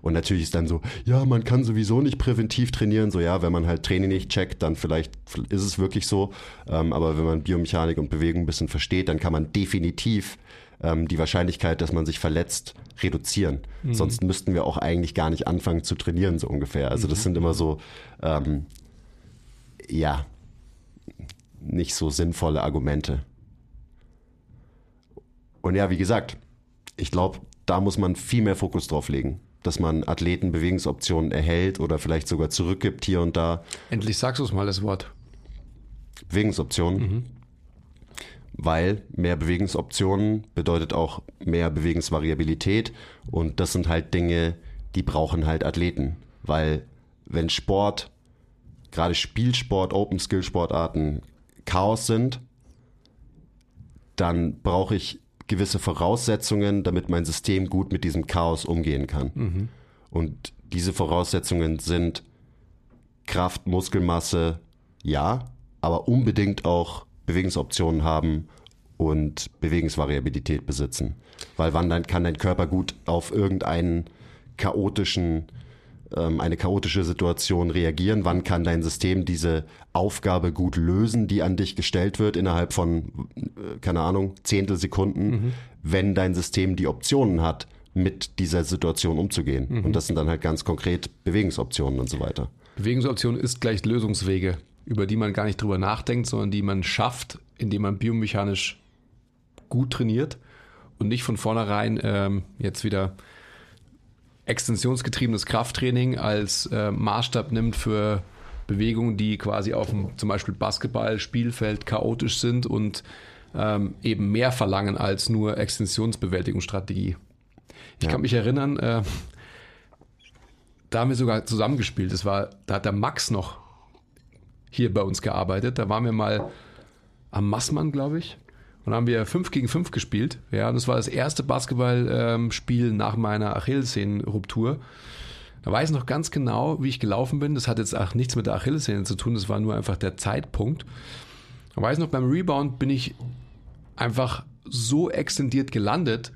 Speaker 2: Und natürlich ist dann so, ja, man kann sowieso nicht präventiv trainieren. So, ja, wenn man halt Training nicht checkt, dann vielleicht ist es wirklich so. Ähm, aber wenn man Biomechanik und Bewegung ein bisschen versteht, dann kann man definitiv ähm, die Wahrscheinlichkeit, dass man sich verletzt, reduzieren. Sonst müssten wir auch eigentlich gar nicht anfangen zu trainieren, so ungefähr. Also das sind immer so, ähm, ja, nicht so sinnvolle Argumente. Und ja, wie gesagt, ich glaube, da muss man viel mehr Fokus drauf legen, dass man Athleten Bewegungsoptionen erhält oder vielleicht sogar zurückgibt hier und da.
Speaker 1: Endlich sagst du es mal, das Wort.
Speaker 2: Bewegungsoptionen. Weil mehr Bewegungsoptionen bedeutet auch mehr Bewegungsvariabilität und das sind halt Dinge, die brauchen halt Athleten. Weil wenn Sport, gerade Spielsport, Open Skill Sportarten Chaos sind, dann brauche ich gewisse Voraussetzungen, damit mein System gut mit diesem Chaos umgehen kann. Und diese Voraussetzungen sind Kraft, Muskelmasse, ja, aber unbedingt auch Bewegungsoptionen haben und Bewegungsvariabilität besitzen. Weil wann dann kann dein Körper gut auf irgendeinen chaotischen, ähm, eine chaotische Situation reagieren? Wann kann dein System diese Aufgabe gut lösen, die an dich gestellt wird innerhalb von, äh, keine Ahnung, Zehntelsekunden, wenn dein System die Optionen hat, mit dieser Situation umzugehen? Und das sind dann halt ganz konkret Bewegungsoptionen und so weiter.
Speaker 1: Bewegungsoption ist gleich Lösungswege, über die man gar nicht drüber nachdenkt, sondern die man schafft, indem man biomechanisch gut trainiert und nicht von vornherein ähm, jetzt wieder extensionsgetriebenes Krafttraining als äh, Maßstab nimmt für Bewegungen, die quasi auf dem zum Beispiel Basketball-Spielfeld chaotisch sind und ähm, eben mehr verlangen als nur Extensionsbewältigungsstrategie. Ich
Speaker 2: Ja.
Speaker 1: kann mich erinnern, äh, da haben wir sogar zusammengespielt. Das war, da hat der Max noch hier bei uns gearbeitet. Da waren wir mal am Massmann, glaube ich. Und haben wir 5 gegen 5 gespielt. Ja, und das war das erste Basketballspiel nach meiner Achillessehnenruptur. Da weiß ich noch ganz genau, wie ich gelaufen bin. Das hat jetzt auch nichts mit der Achillessehne zu tun. Das war nur einfach der Zeitpunkt. Da weiß ich noch, beim Rebound bin ich einfach so extendiert gelandet,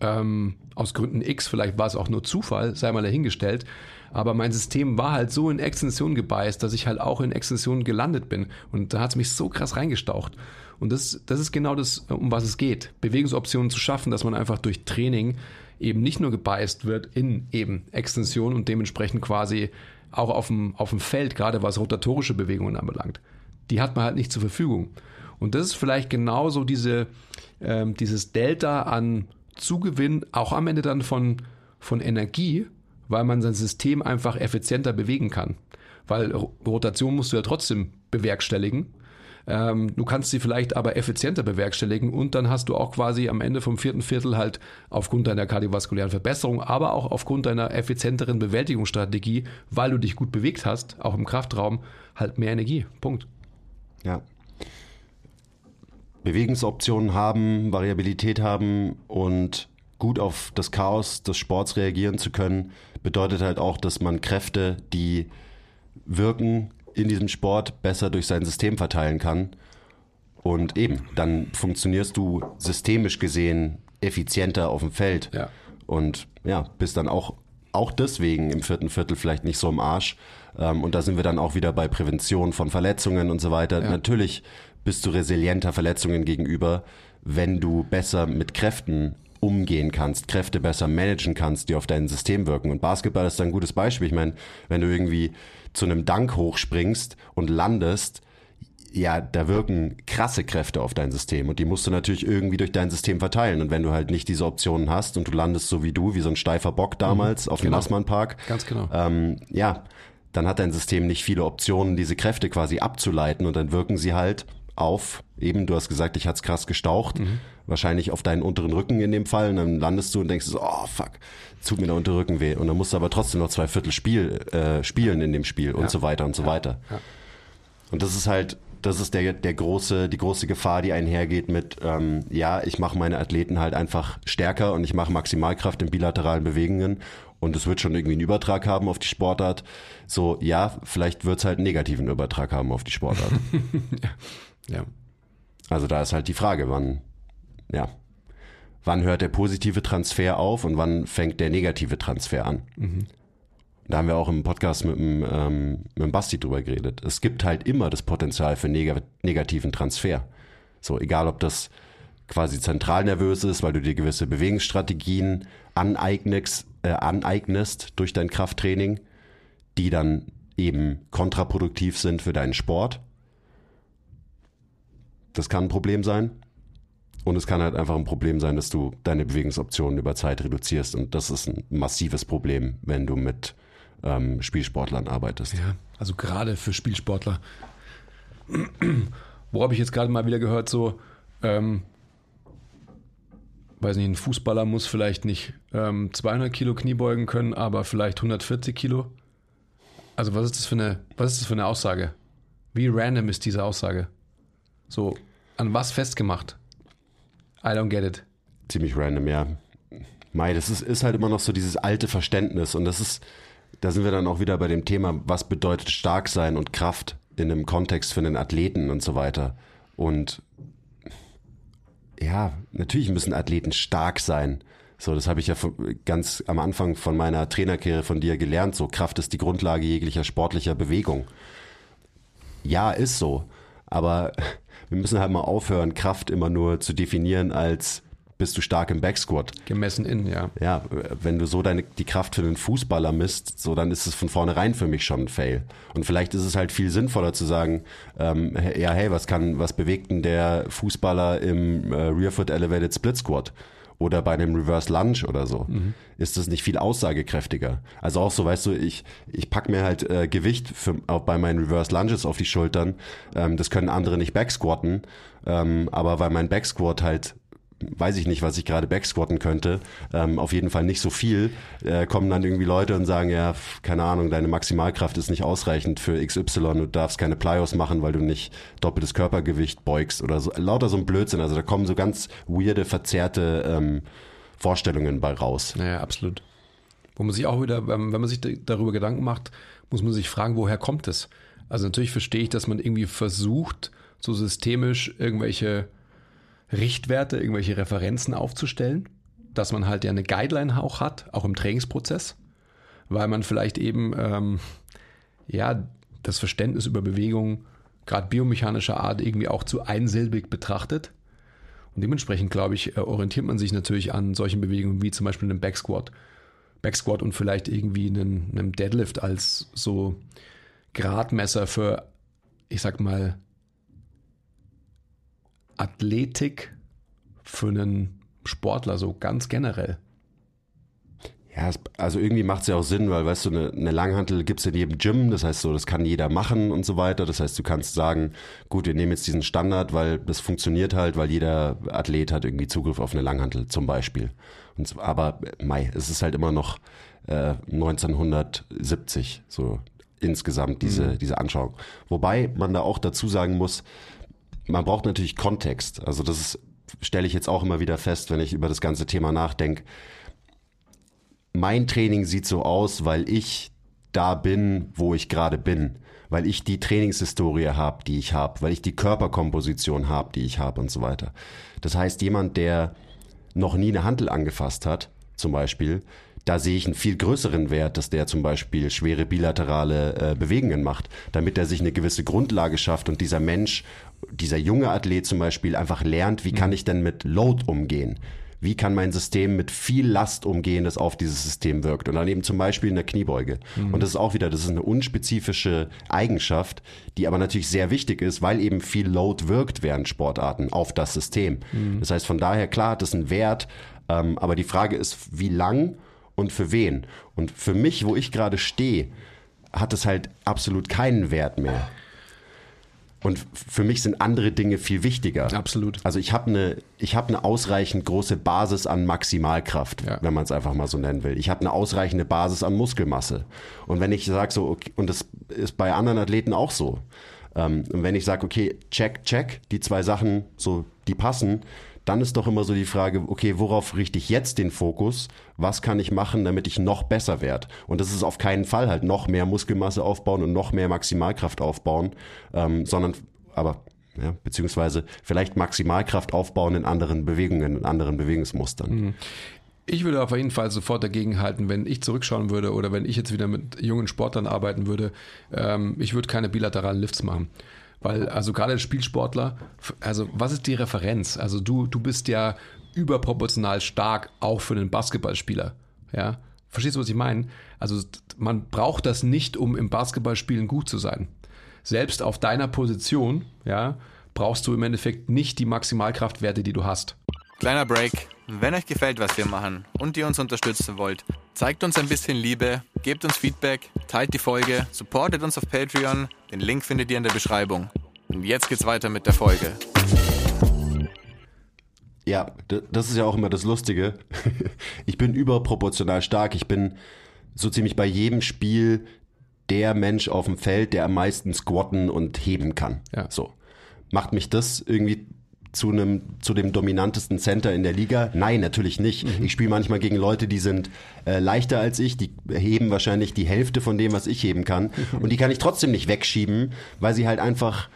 Speaker 1: ähm, aus Gründen X, vielleicht war es auch nur Zufall, sei mal dahingestellt. Aber mein System war halt so in Extension gebeißt, dass ich halt auch in Extension gelandet bin. Und da hat es mich so krass reingestaucht. Und das, das ist genau das, um was es geht. Bewegungsoptionen zu schaffen, dass man einfach durch Training eben nicht nur gebeißt wird in eben Extension und dementsprechend quasi auch auf dem, auf dem Feld, gerade was rotatorische Bewegungen anbelangt. Die hat man halt nicht zur Verfügung. Und das ist vielleicht genauso diese, ähm, dieses Delta an Zugewinn, auch am Ende dann von, von Energie, weil man sein System einfach effizienter bewegen kann. Weil Rotation musst du ja trotzdem bewerkstelligen. Ähm, du kannst sie vielleicht aber effizienter bewerkstelligen und dann hast du auch quasi am Ende vom vierten Viertel halt aufgrund deiner kardiovaskulären Verbesserung, aber auch aufgrund deiner effizienteren Bewältigungsstrategie, weil du dich gut bewegt hast, auch im Kraftraum, halt mehr Energie. Punkt.
Speaker 2: Ja. Bewegungsoptionen haben, Variabilität haben und gut auf das Chaos des Sports reagieren zu können, bedeutet halt auch, dass man Kräfte, die wirken, in diesem Sport besser durch sein System verteilen kann. Und eben, dann funktionierst du systemisch gesehen effizienter auf dem Feld.
Speaker 1: Ja.
Speaker 2: Und ja, bist dann auch, auch deswegen im vierten Viertel vielleicht nicht so im Arsch. Ähm, und da sind wir dann auch wieder bei Prävention von Verletzungen und so weiter.
Speaker 1: Ja.
Speaker 2: Natürlich bist du resilienter Verletzungen gegenüber, wenn du besser mit Kräften umgehen kannst, Kräfte besser managen kannst, die auf dein System wirken. Und Basketball ist ein gutes Beispiel. Ich meine, wenn du irgendwie zu einem Dank hochspringst und landest, ja, da wirken krasse Kräfte auf dein System und die musst du natürlich irgendwie durch dein System verteilen. Und wenn du halt nicht diese Optionen hast und du landest so wie du, wie so ein steifer Bock damals mhm, auf dem
Speaker 1: genau.
Speaker 2: Massmann-Park,
Speaker 1: Ganz genau.
Speaker 2: ähm, ja, dann hat dein System nicht viele Optionen, diese Kräfte quasi abzuleiten und dann wirken sie halt auf, eben, du hast gesagt, ich hat's krass gestaucht, wahrscheinlich auf deinen unteren Rücken in dem Fall und dann landest du und denkst so, oh fuck, tut mir der untere Rücken weh und dann musst du aber trotzdem noch zwei Viertel Spiel, äh, spielen in dem Spiel und
Speaker 1: Ja.
Speaker 2: so weiter und so weiter.
Speaker 1: ja.
Speaker 2: Und das ist halt, das ist der, der große, die große Gefahr, die einhergeht mit, ähm, ja, ich mache meine Athleten halt einfach stärker und ich mache Maximalkraft in bilateralen Bewegungen und es wird schon irgendwie einen Übertrag haben auf die Sportart. So, ja, vielleicht wird's halt einen negativen Übertrag haben auf die Sportart.
Speaker 1: Ja.
Speaker 2: Also da ist halt die Frage, wann, ja, wann hört der positive Transfer auf und wann fängt der negative Transfer an? Da haben wir auch im Podcast mit dem, ähm, mit dem Basti drüber geredet. Es gibt halt immer das Potenzial für neg negativen Transfer. So, egal ob das quasi zentral nervös ist, weil du dir gewisse Bewegungsstrategien aneignest, äh, aneignest durch dein Krafttraining, die dann eben kontraproduktiv sind für deinen Sport. Das kann ein Problem sein. Und es kann halt einfach ein Problem sein, dass du deine Bewegungsoptionen über Zeit reduzierst. Und das ist ein massives Problem, wenn du mit ähm, Spielsportlern arbeitest.
Speaker 1: Ja, also gerade für Spielsportler. Wo habe ich jetzt gerade mal wieder gehört, so, ähm, weiß nicht, ein Fußballer muss vielleicht nicht ähm, 200 Kilo Kniebeugen können, aber vielleicht 140 Kilo. Also was ist das für eine, was ist das für eine Aussage? Wie random ist diese Aussage? So, an was festgemacht? I don't get it.
Speaker 2: Ziemlich random, ja. Mai, das ist, ist halt immer noch so dieses alte Verständnis. Und das ist, da sind wir dann auch wieder bei dem Thema, was bedeutet stark sein und Kraft in einem Kontext für einen Athleten und so weiter. Und ja, natürlich müssen Athleten stark sein. So, das habe ich ja ganz am Anfang von meiner Trainerkarriere von dir gelernt. So, Kraft ist die Grundlage jeglicher sportlicher Bewegung. Ja, ist so. Aber wir müssen halt mal aufhören, Kraft immer nur zu definieren als bist du stark im Backsquat.
Speaker 1: Gemessen in, ja.
Speaker 2: Ja, wenn du so deine, die Kraft für einen Fußballer misst, so dann ist es von vornherein für mich schon ein Fail. Und vielleicht ist es halt viel sinnvoller zu sagen, ähm, ja, hey, was kann, was bewegt denn der Fußballer im äh, Rear Foot Elevated Split Squat? Oder bei einem Reverse Lunge oder so. Ist das nicht viel aussagekräftiger? Also auch so, weißt du, ich, ich pack mir halt äh, Gewicht für, auch bei meinen Reverse Lunges auf die Schultern. Ähm, das können andere nicht backsquatten. Ähm, aber weil mein Backsquat halt weiß ich nicht, was ich gerade backsquatten könnte, ähm, auf jeden Fall nicht so viel, äh, kommen dann irgendwie Leute und sagen, ja, keine Ahnung, deine Maximalkraft ist nicht ausreichend für XY, du darfst keine Plyos machen, weil du nicht doppeltes Körpergewicht beugst oder so, lauter so ein Blödsinn, also da kommen so ganz weirde, verzerrte ähm, Vorstellungen bei raus.
Speaker 1: Naja, absolut. Wo man sich auch wieder, wenn man sich darüber Gedanken macht, muss man sich fragen, woher kommt es? Also natürlich verstehe ich, dass man irgendwie versucht, so systemisch irgendwelche Richtwerte, irgendwelche Referenzen aufzustellen, dass man halt ja eine Guideline auch hat, auch im Trainingsprozess, weil man vielleicht eben ähm, ja das Verständnis über Bewegung gerade biomechanischer Art irgendwie auch zu einsilbig betrachtet. Und dementsprechend, glaube ich, äh, orientiert man sich natürlich an solchen Bewegungen wie zum Beispiel einem Backsquat. Backsquat und vielleicht irgendwie einen, einem Deadlift als so Gradmesser für, ich sag mal, Athletik für einen Sportler so ganz generell?
Speaker 2: Ja, also irgendwie macht es ja auch Sinn, weil, weißt du, eine, eine Langhantel gibt es in jedem Gym, das heißt so, das kann jeder machen und so weiter. Das heißt, du kannst sagen, gut, wir nehmen jetzt diesen Standard, weil das funktioniert halt, weil jeder Athlet hat irgendwie Zugriff auf eine Langhantel zum Beispiel. Und, aber, Mai, es ist halt immer noch äh, 1970, so insgesamt diese, mhm. diese Anschauung. Wobei man da auch dazu sagen muss, man braucht natürlich Kontext. Also das ist, stelle ich jetzt auch immer wieder fest, wenn ich über das ganze Thema nachdenke mein Training sieht so aus, weil ich da bin, wo ich gerade bin, weil ich die Trainingshistorie habe, die ich habe, weil ich die Körperkomposition habe, die ich habe und so weiter. Das heißt, jemand, der noch nie eine Handel angefasst hat, zum Beispiel, da sehe ich einen viel größeren Wert, dass der zum Beispiel schwere bilaterale äh, Bewegungen macht, damit er sich eine gewisse Grundlage schafft und dieser Mensch, dieser junge Athlet zum Beispiel einfach lernt, wie kann mhm. ich denn mit Load umgehen? wie kann mein System mit viel Last umgehen, das auf dieses System wirkt. Und dann eben zum Beispiel in der Kniebeuge. Mhm. Und das ist auch wieder, das ist eine unspezifische Eigenschaft, die aber natürlich sehr wichtig ist, weil eben viel Load wirkt während Sportarten auf das System. Mhm. Das heißt, von daher, klar hat das einen Wert, ähm, aber die Frage ist, wie lang und für wen? Und für mich, wo ich gerade stehe, hat es halt absolut keinen Wert mehr. Und für mich sind andere Dinge viel wichtiger.
Speaker 1: Absolut.
Speaker 2: Also ich habe eine, ich habe eine ausreichend große Basis an Maximalkraft, ja. wenn man es einfach mal so nennen will. Ich habe eine ausreichende Basis an Muskelmasse. Und wenn ich sage so, okay, und das ist bei anderen Athleten auch so. Ähm, und wenn ich sage, okay, check, check, die zwei Sachen, so, die passen, dann ist doch immer so die Frage, okay, worauf richte ich jetzt den Fokus? Was kann ich machen, damit ich noch besser werde? Und das ist auf keinen Fall halt noch mehr Muskelmasse aufbauen und noch mehr Maximalkraft aufbauen, ähm, sondern aber ja, beziehungsweise vielleicht Maximalkraft aufbauen in anderen Bewegungen, in anderen Bewegungsmustern. Mhm.
Speaker 1: Ich würde auf jeden Fall sofort dagegen halten, wenn ich zurückschauen würde oder wenn ich jetzt wieder mit jungen Sportlern arbeiten würde. Ähm, ich würde keine bilateralen Lifts machen. Weil, also gerade Spielsportler, also was ist die Referenz? Also du, du bist ja überproportional stark auch für einen Basketballspieler. Ja. Verstehst du, was ich meine? Also man braucht das nicht, um im Basketballspielen gut zu sein. Selbst auf deiner Position, ja, brauchst du im Endeffekt nicht die Maximalkraftwerte, die du hast.
Speaker 3: Kleiner Break. Wenn euch gefällt, was wir machen und ihr uns unterstützen wollt, zeigt uns ein bisschen Liebe, gebt uns Feedback, teilt die Folge, supportet uns auf Patreon. Den Link findet ihr in der Beschreibung. Und jetzt geht's weiter mit der Folge.
Speaker 2: Ja, das ist ja auch immer das Lustige. Ich bin überproportional stark. Ich bin so ziemlich bei jedem Spiel der Mensch auf dem Feld, der am meisten squatten und heben kann. Ja. So. Macht mich das irgendwie zu einem zu dem dominantesten Center in der Liga? Nein, natürlich nicht. Mhm. Ich spiele manchmal gegen Leute, die sind äh, leichter als ich, die heben wahrscheinlich die Hälfte von dem, was ich heben kann und die kann ich trotzdem nicht wegschieben, weil sie halt einfach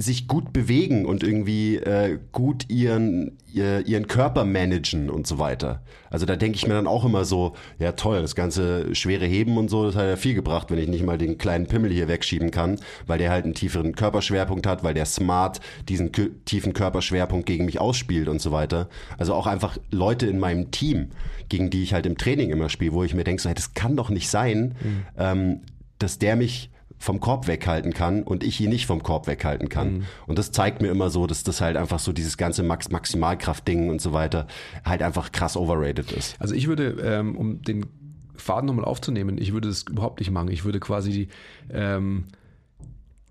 Speaker 2: sich gut bewegen und irgendwie äh, gut ihren, ihr, ihren Körper managen und so weiter. Also da denke ich mir dann auch immer so, ja toll, das ganze schwere Heben und so, das hat ja viel gebracht, wenn ich nicht mal den kleinen Pimmel hier wegschieben kann, weil der halt einen tieferen Körperschwerpunkt hat, weil der smart diesen tiefen Körperschwerpunkt gegen mich ausspielt und so weiter. Also auch einfach Leute in meinem Team, gegen die ich halt im Training immer spiele, wo ich mir denke, so, hey, das kann doch nicht sein, mhm. ähm, dass der mich vom Korb weghalten kann und ich ihn nicht vom Korb weghalten kann. Mhm. Und das zeigt mir immer so, dass das halt einfach so dieses ganze Max Maximalkraft-Ding und so weiter halt einfach krass overrated ist.
Speaker 1: Also ich würde, ähm, um den Faden nochmal aufzunehmen, ich würde das überhaupt nicht machen. Ich würde quasi die, ähm,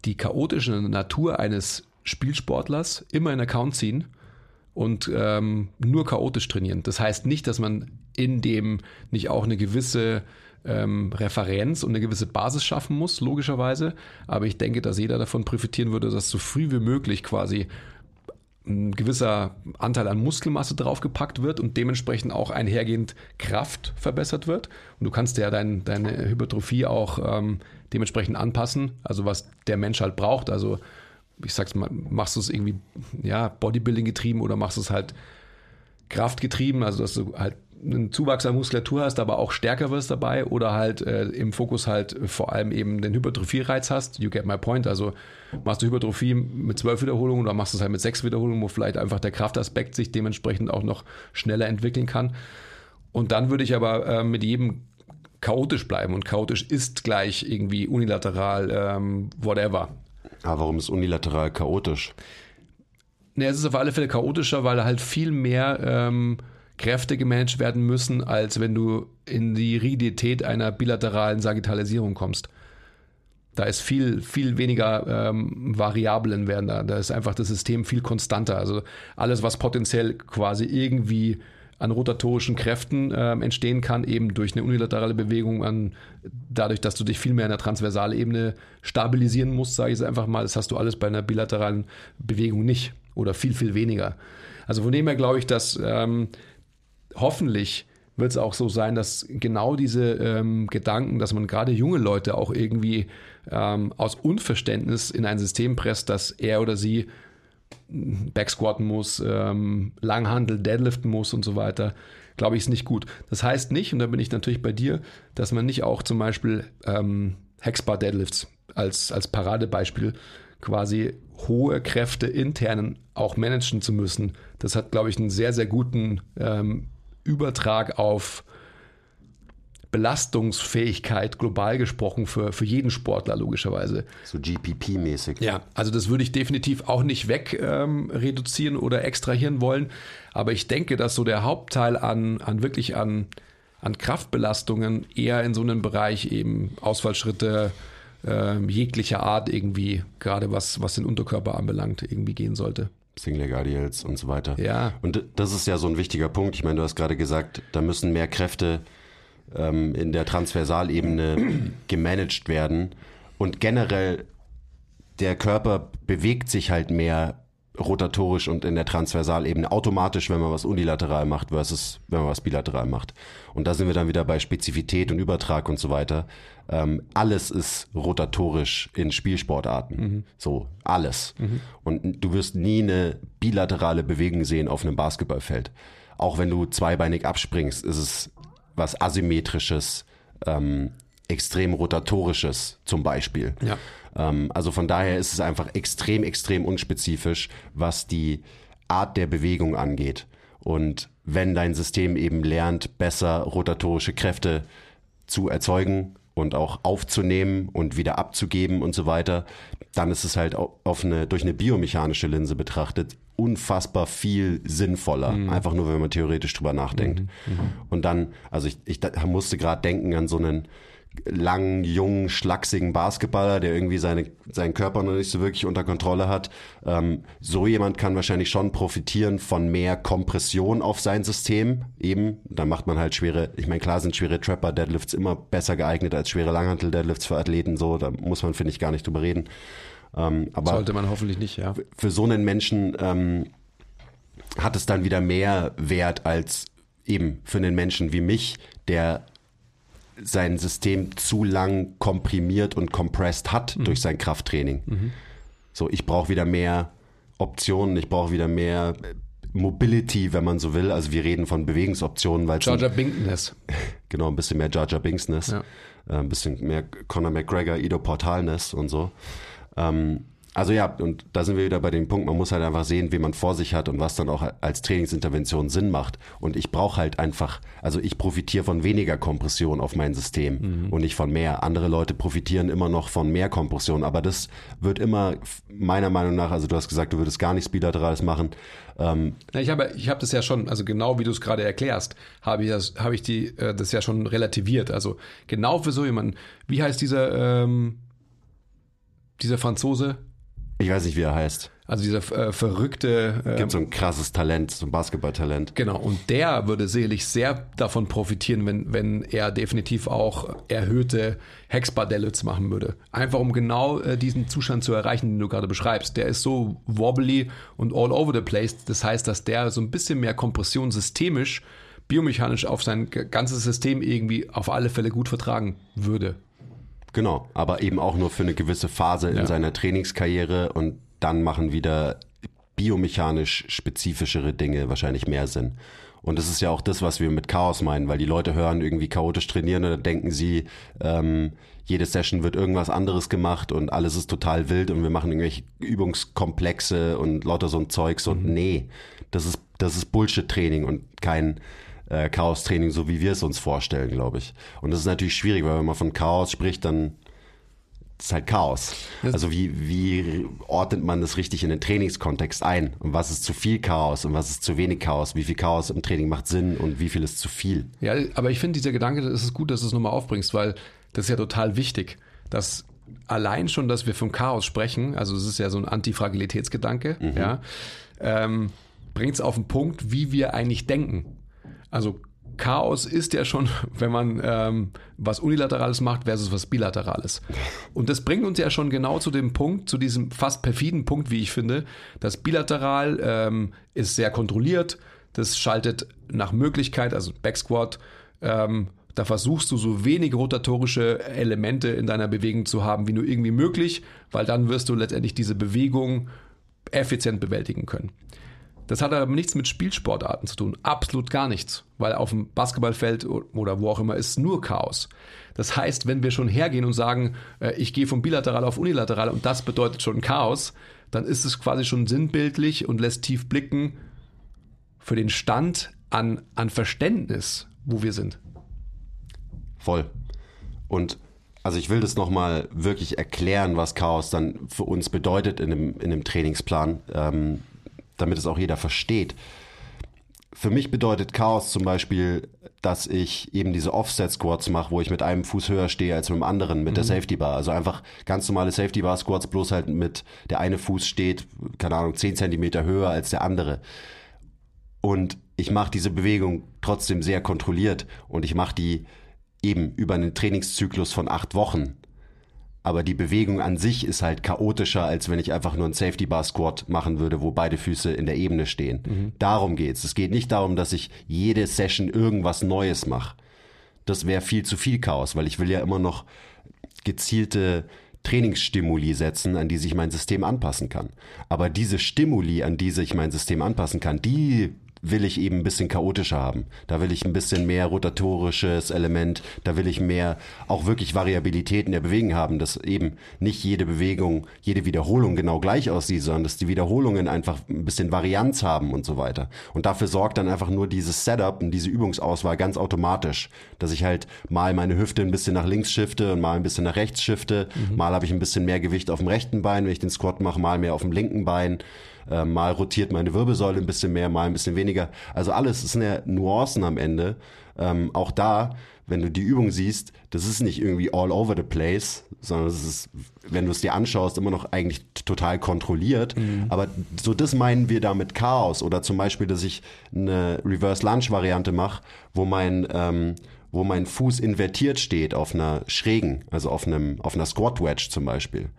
Speaker 1: die chaotische Natur eines Spielsportlers immer in Account ziehen und ähm, nur chaotisch trainieren. Das heißt nicht, dass man in dem nicht auch eine gewisse ähm, Referenz und eine gewisse Basis schaffen muss, logischerweise. Aber ich denke, dass jeder davon profitieren würde, dass so früh wie möglich quasi ein gewisser Anteil an Muskelmasse draufgepackt wird und dementsprechend auch einhergehend Kraft verbessert wird. Und du kannst ja dein, deine Hypertrophie auch ähm, dementsprechend anpassen, also was der Mensch halt braucht. Also ich sag's mal, machst du es irgendwie ja, Bodybuilding getrieben oder machst du es halt Kraft getrieben, also dass du halt einen Zuwachs an Muskulatur hast, aber auch stärker wirst dabei oder halt äh, im Fokus halt vor allem eben den Hypertrophie-Reiz hast. You get my point. Also machst du Hypertrophie mit zwölf Wiederholungen oder machst du es halt mit sechs Wiederholungen, wo vielleicht einfach der Kraftaspekt sich dementsprechend auch noch schneller entwickeln kann. Und dann würde ich aber äh, mit jedem chaotisch bleiben und chaotisch ist gleich irgendwie unilateral, ähm, whatever.
Speaker 2: Aber warum ist unilateral chaotisch?
Speaker 1: Ne, es ist auf alle Fälle chaotischer, weil halt viel mehr ähm, Kräfte gemanagt werden müssen, als wenn du in die Rigidität einer bilateralen Sagittalisierung kommst. Da ist viel, viel weniger ähm, Variablen werden da. Da ist einfach das System viel konstanter. Also alles, was potenziell quasi irgendwie an rotatorischen Kräften äh, entstehen kann, eben durch eine unilaterale Bewegung, an, dadurch, dass du dich viel mehr in der Transversalebene stabilisieren musst, sage ich es einfach mal. Das hast du alles bei einer bilateralen Bewegung nicht oder viel, viel weniger. Also von dem her glaube ich, dass ähm, hoffentlich wird es auch so sein, dass genau diese ähm, Gedanken, dass man gerade junge Leute auch irgendwie ähm, aus Unverständnis in ein System presst, dass er oder sie Backsquatten muss, ähm, Langhandel, Deadliften muss und so weiter, glaube ich, ist nicht gut. Das heißt nicht, und da bin ich natürlich bei dir, dass man nicht auch zum Beispiel ähm, Hexbar Deadlifts als, als Paradebeispiel quasi hohe Kräfte internen auch managen zu müssen. Das hat, glaube ich, einen sehr, sehr guten ähm, Übertrag auf Belastungsfähigkeit global gesprochen für, für jeden Sportler logischerweise.
Speaker 2: So GPP-mäßig.
Speaker 1: Ja, also das würde ich definitiv auch nicht weg ähm, reduzieren oder extrahieren wollen. Aber ich denke, dass so der Hauptteil an, an wirklich an, an Kraftbelastungen eher in so einem Bereich eben Ausfallschritte äh, jeglicher Art irgendwie, gerade was, was den Unterkörper anbelangt, irgendwie gehen sollte.
Speaker 2: Single Guardials und so weiter.
Speaker 1: Ja.
Speaker 2: Und das ist ja so ein wichtiger Punkt. Ich meine, du hast gerade gesagt, da müssen mehr Kräfte ähm, in der Transversalebene gemanagt werden. Und generell, der Körper bewegt sich halt mehr rotatorisch und in der Transversalebene automatisch, wenn man was unilateral macht, versus wenn man was bilateral macht. Und da sind wir dann wieder bei Spezifität und Übertrag und so weiter. Ähm, alles ist rotatorisch in Spielsportarten. Mhm. So, alles. Mhm. Und du wirst nie eine bilaterale Bewegung sehen auf einem Basketballfeld. Auch wenn du zweibeinig abspringst, ist es was Asymmetrisches, ähm, extrem Rotatorisches zum Beispiel.
Speaker 1: Ja.
Speaker 2: Ähm, also von daher ist es einfach extrem, extrem unspezifisch, was die Art der Bewegung angeht. Und wenn dein System eben lernt, besser rotatorische Kräfte zu erzeugen und auch aufzunehmen und wieder abzugeben und so weiter, dann ist es halt auf eine, durch eine biomechanische Linse betrachtet unfassbar viel sinnvoller. Mhm. Einfach nur, wenn man theoretisch drüber nachdenkt. Mhm. Mhm. Und dann, also ich, ich musste gerade denken an so einen langen, jungen, schlachsigen Basketballer, der irgendwie seine, seinen Körper noch nicht so wirklich unter Kontrolle hat. Ähm, so jemand kann wahrscheinlich schon profitieren von mehr Kompression auf sein System. Eben, dann macht man halt schwere, ich meine, klar sind schwere Trapper-Deadlifts immer besser geeignet als schwere Langhantel-Deadlifts für Athleten, so, da muss man, finde ich, gar nicht drüber reden.
Speaker 1: Ähm, aber Sollte man hoffentlich nicht, ja.
Speaker 2: Für so einen Menschen ähm, hat es dann wieder mehr Wert als eben für einen Menschen wie mich, der sein System zu lang komprimiert und compressed hat mhm. durch sein Krafttraining. Mhm. So, ich brauche wieder mehr Optionen, ich brauche wieder mehr Mobility, wenn man so will. Also wir reden von Bewegungsoptionen, weil
Speaker 1: Jar Jar Binkness.
Speaker 2: Genau, ein bisschen mehr Jar Jar Binksness, ja. äh, ein bisschen mehr Conor McGregor, Ido Portalness und so. Ähm, also ja, und da sind wir wieder bei dem Punkt, man muss halt einfach sehen, wie man vor sich hat und was dann auch als Trainingsintervention Sinn macht. Und ich brauche halt einfach, also ich profitiere von weniger Kompression auf mein System mhm. und nicht von mehr. Andere Leute profitieren immer noch von mehr Kompression, aber das wird immer meiner Meinung nach, also du hast gesagt, du würdest gar nichts Bilaterales machen.
Speaker 1: Ähm, ich habe, ich habe das ja schon, also genau wie du es gerade erklärst, habe ich das, habe ich die, äh, das ja schon relativiert. Also genau für so jemanden. Wie heißt dieser, ähm, dieser Franzose?
Speaker 2: Ich weiß nicht, wie er heißt.
Speaker 1: Also dieser äh, verrückte.
Speaker 2: Äh, Gibt so ein krasses Talent, so ein Basketballtalent.
Speaker 1: Genau, und der würde sicherlich sehr davon profitieren, wenn, wenn er definitiv auch erhöhte Hexbar-Deadlifts machen würde. Einfach um genau äh, diesen Zustand zu erreichen, den du gerade beschreibst. Der ist so wobbly und all over the place. Das heißt, dass der so ein bisschen mehr Kompression systemisch, biomechanisch auf sein ganzes System irgendwie auf alle Fälle gut vertragen würde.
Speaker 2: Genau, aber eben auch nur für eine gewisse Phase in ja. seiner Trainingskarriere und dann machen wieder biomechanisch spezifischere Dinge wahrscheinlich mehr Sinn. Und das ist ja auch das, was wir mit Chaos meinen, weil die Leute hören irgendwie chaotisch trainieren und dann denken sie, ähm, jede Session wird irgendwas anderes gemacht und alles ist total wild und wir machen irgendwelche Übungskomplexe und lauter so ein Zeugs und mhm. nee, das ist, das ist Bullshit-Training und kein, äh, Chaos-Training, so wie wir es uns vorstellen, glaube ich. Und das ist natürlich schwierig, weil wenn man von Chaos spricht, dann das ist halt Chaos. Also wie, wie ordnet man das richtig in den Trainingskontext ein? Und was ist zu viel Chaos und was ist zu wenig Chaos? Wie viel Chaos im Training macht Sinn und wie viel ist zu viel?
Speaker 1: Ja, aber ich finde dieser Gedanke, es ist gut, dass du es nochmal aufbringst, weil das ist ja total wichtig, dass allein schon, dass wir vom Chaos sprechen, also es ist ja so ein Antifragilitätsgedanke, mhm. ja, ähm, bringt es auf den Punkt, wie wir eigentlich denken. Also Chaos ist ja schon, wenn man ähm, was Unilaterales macht versus was Bilaterales. Und das bringt uns ja schon genau zu dem Punkt, zu diesem fast perfiden Punkt, wie ich finde. Das Bilateral ähm, ist sehr kontrolliert. Das schaltet nach Möglichkeit, also Backsquat, ähm, da versuchst du so wenig rotatorische Elemente in deiner Bewegung zu haben, wie nur irgendwie möglich, weil dann wirst du letztendlich diese Bewegung effizient bewältigen können. Das hat aber nichts mit Spielsportarten zu tun. Absolut gar nichts. Weil auf dem Basketballfeld oder wo auch immer ist nur Chaos. Das heißt, wenn wir schon hergehen und sagen, äh, ich gehe vom Bilateral auf Unilateral und das bedeutet schon Chaos, dann ist es quasi schon sinnbildlich und lässt tief blicken für den Stand an, an Verständnis, wo wir sind.
Speaker 2: Voll. Und also ich will das nochmal wirklich erklären, was Chaos dann für uns bedeutet in einem, in einem Trainingsplan. Ähm, damit es auch jeder versteht. Für mich bedeutet Chaos zum Beispiel, dass ich eben diese Offset-Squats mache, wo ich mit einem Fuß höher stehe als mit dem anderen, mit mhm. der Safety Bar. Also einfach ganz normale Safety Bar Squats, bloß halt mit der eine Fuß steht, keine Ahnung, 10 Zentimeter höher als der andere. Und ich mache diese Bewegung trotzdem sehr kontrolliert und ich mache die eben über einen Trainingszyklus von acht Wochen aber die Bewegung an sich ist halt chaotischer, als wenn ich einfach nur einen Safety Bar Squat machen würde, wo beide Füße in der Ebene stehen. Mhm. Darum geht's. Es geht nicht darum, dass ich jede Session irgendwas Neues mache. Das wäre viel zu viel Chaos, weil ich will ja immer noch gezielte Trainingsstimuli setzen, an die sich mein System anpassen kann. Aber diese Stimuli, an die sich mein System anpassen kann, die will ich eben ein bisschen chaotischer haben. Da will ich ein bisschen mehr rotatorisches Element, da will ich mehr auch wirklich Variabilität in der Bewegung haben, dass eben nicht jede Bewegung, jede Wiederholung genau gleich aussieht, sondern dass die Wiederholungen einfach ein bisschen Varianz haben und so weiter. Und dafür sorgt dann einfach nur dieses Setup und diese Übungsauswahl ganz automatisch, dass ich halt mal meine Hüfte ein bisschen nach links shifte und mal ein bisschen nach rechts shifte, mhm. mal habe ich ein bisschen mehr Gewicht auf dem rechten Bein, wenn ich den Squat mache, mal mehr auf dem linken Bein. Äh, mal rotiert meine Wirbelsäule ein bisschen mehr, mal ein bisschen weniger. Also alles, es sind ja Nuancen am Ende. Ähm, auch da, wenn du die Übung siehst, das ist nicht irgendwie all over the place, sondern es ist, wenn du es dir anschaust, immer noch eigentlich total kontrolliert. Mhm. Aber so das meinen wir damit Chaos. Oder zum Beispiel, dass ich eine Reverse Lunge Variante mache, wo mein ähm, wo mein Fuß invertiert steht auf einer schrägen, also auf einem auf einer Squat Wedge zum Beispiel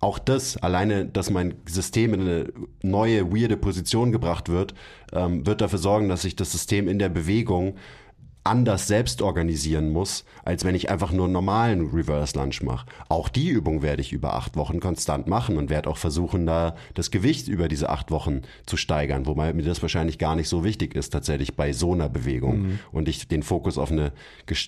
Speaker 2: auch das, alleine, dass mein System in eine neue, weirde Position gebracht wird, ähm, wird dafür sorgen, dass sich das System in der Bewegung anders selbst organisieren muss, als wenn ich einfach nur einen normalen Reverse Lunge mache. Auch die Übung werde ich über acht Wochen konstant machen und werde auch versuchen, da das Gewicht über diese acht Wochen zu steigern, wobei mir das wahrscheinlich gar nicht so wichtig ist, tatsächlich bei so einer Bewegung mhm. und ich den Fokus auf eine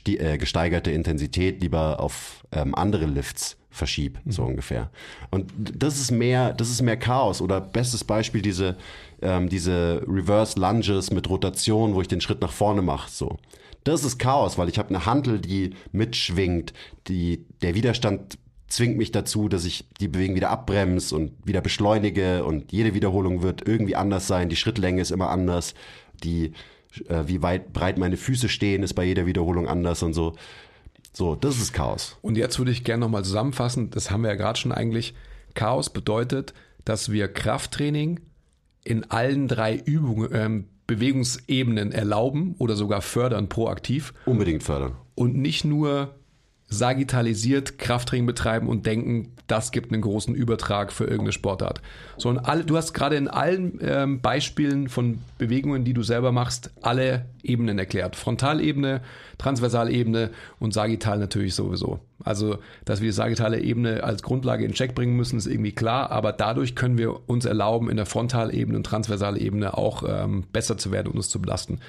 Speaker 2: äh, gesteigerte Intensität lieber auf ähm, andere Lifts verschieb, mhm. so ungefähr. Und das ist mehr, das ist mehr Chaos. Oder bestes Beispiel diese, ähm, diese Reverse Lunges mit Rotation, wo ich den Schritt nach vorne mache. So. Das ist Chaos, weil ich habe eine Handel, die mitschwingt, die, der Widerstand zwingt mich dazu, dass ich die Bewegung wieder abbremse und wieder beschleunige und jede Wiederholung wird irgendwie anders sein, die Schrittlänge ist immer anders, die, äh, wie weit breit meine Füße stehen, ist bei jeder Wiederholung anders und so. So, das ist Chaos.
Speaker 1: Und jetzt würde ich gerne nochmal zusammenfassen, das haben wir ja gerade schon eigentlich. Chaos bedeutet, dass wir Krafttraining in allen drei Übungen, ähm, Bewegungsebenen erlauben oder sogar fördern proaktiv.
Speaker 2: Unbedingt fördern.
Speaker 1: Und nicht nur sagitalisiert Krafttraining betreiben und denken, das gibt einen großen Übertrag für irgendeine Sportart. So, und alle, du hast gerade in allen ähm, Beispielen von Bewegungen, die du selber machst, alle Ebenen erklärt. Frontalebene, Transversalebene und Sagittal natürlich sowieso. Also, dass wir die sagittale Ebene als Grundlage in Check bringen müssen, ist irgendwie klar, aber dadurch können wir uns erlauben, in der Frontalebene und Transversalebene auch ähm, besser zu werden und uns zu belasten.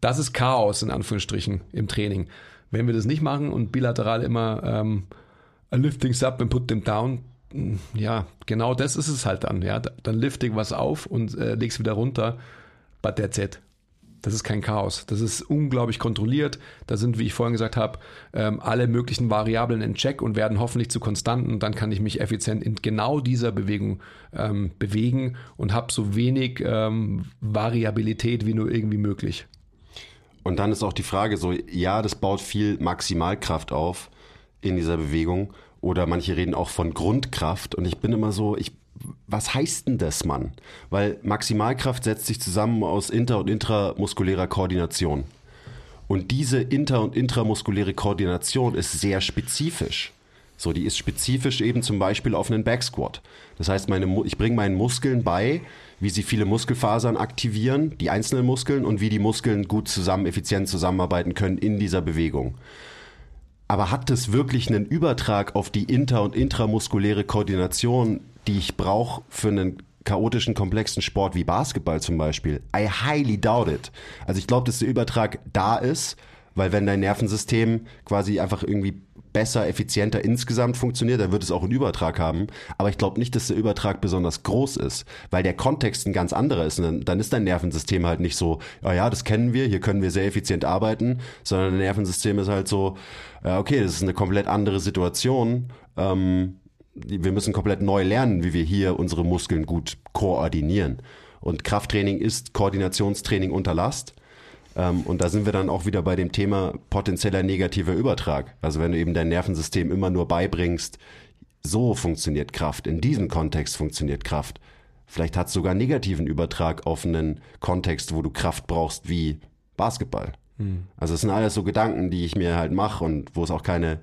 Speaker 1: Das ist Chaos in Anführungsstrichen im Training. Wenn wir das nicht machen und bilateral immer ähm, I lift things up and put them down, mm, ja, genau das ist es halt dann. Ja, dann ich was auf und äh, leg's wieder runter, but that's it. das ist kein Chaos. Das ist unglaublich kontrolliert. Da sind, wie ich vorhin gesagt habe, ähm, alle möglichen Variablen in Check und werden hoffentlich zu Konstanten. Dann kann ich mich effizient in genau dieser Bewegung ähm, bewegen und habe so wenig ähm, Variabilität wie nur irgendwie möglich.
Speaker 2: Und dann ist auch die Frage so, ja, das baut viel Maximalkraft auf in dieser Bewegung. Oder manche reden auch von Grundkraft. Und ich bin immer so, ich was heißt denn das, Mann? Weil Maximalkraft setzt sich zusammen aus inter- und intramuskulärer Koordination. Und diese inter- und intramuskuläre Koordination ist sehr spezifisch. So, die ist spezifisch eben zum Beispiel auf einen Backsquat. Das heißt, meine, ich bringe meinen Muskeln bei, wie sie viele Muskelfasern aktivieren, die einzelnen Muskeln und wie die Muskeln gut zusammen, effizient zusammenarbeiten können in dieser Bewegung. Aber hat das wirklich einen Übertrag auf die inter- und intramuskuläre Koordination die ich brauche für einen chaotischen, komplexen Sport wie Basketball zum Beispiel. I highly doubt it. Also ich glaube, dass der Übertrag da ist, weil wenn dein Nervensystem quasi einfach irgendwie besser, effizienter insgesamt funktioniert, dann wird es auch einen Übertrag haben. Aber ich glaube nicht, dass der Übertrag besonders groß ist, weil der Kontext ein ganz anderer ist. Und dann, dann ist dein Nervensystem halt nicht so, ja, ja, das kennen wir, hier können wir sehr effizient arbeiten, sondern dein Nervensystem ist halt so, ja, okay, das ist eine komplett andere Situation. Ähm, wir müssen komplett neu lernen, wie wir hier unsere Muskeln gut koordinieren. Und Krafttraining ist Koordinationstraining unter Last. Ähm, und da sind wir dann auch wieder bei dem Thema potenzieller negativer Übertrag. Also wenn du eben dein Nervensystem immer nur beibringst, so funktioniert Kraft, in diesem Kontext funktioniert Kraft. Vielleicht hat es sogar negativen Übertrag auf einen Kontext, wo du Kraft brauchst wie Basketball. Hm. Also es sind alles so Gedanken, die ich mir halt mache und wo es auch keine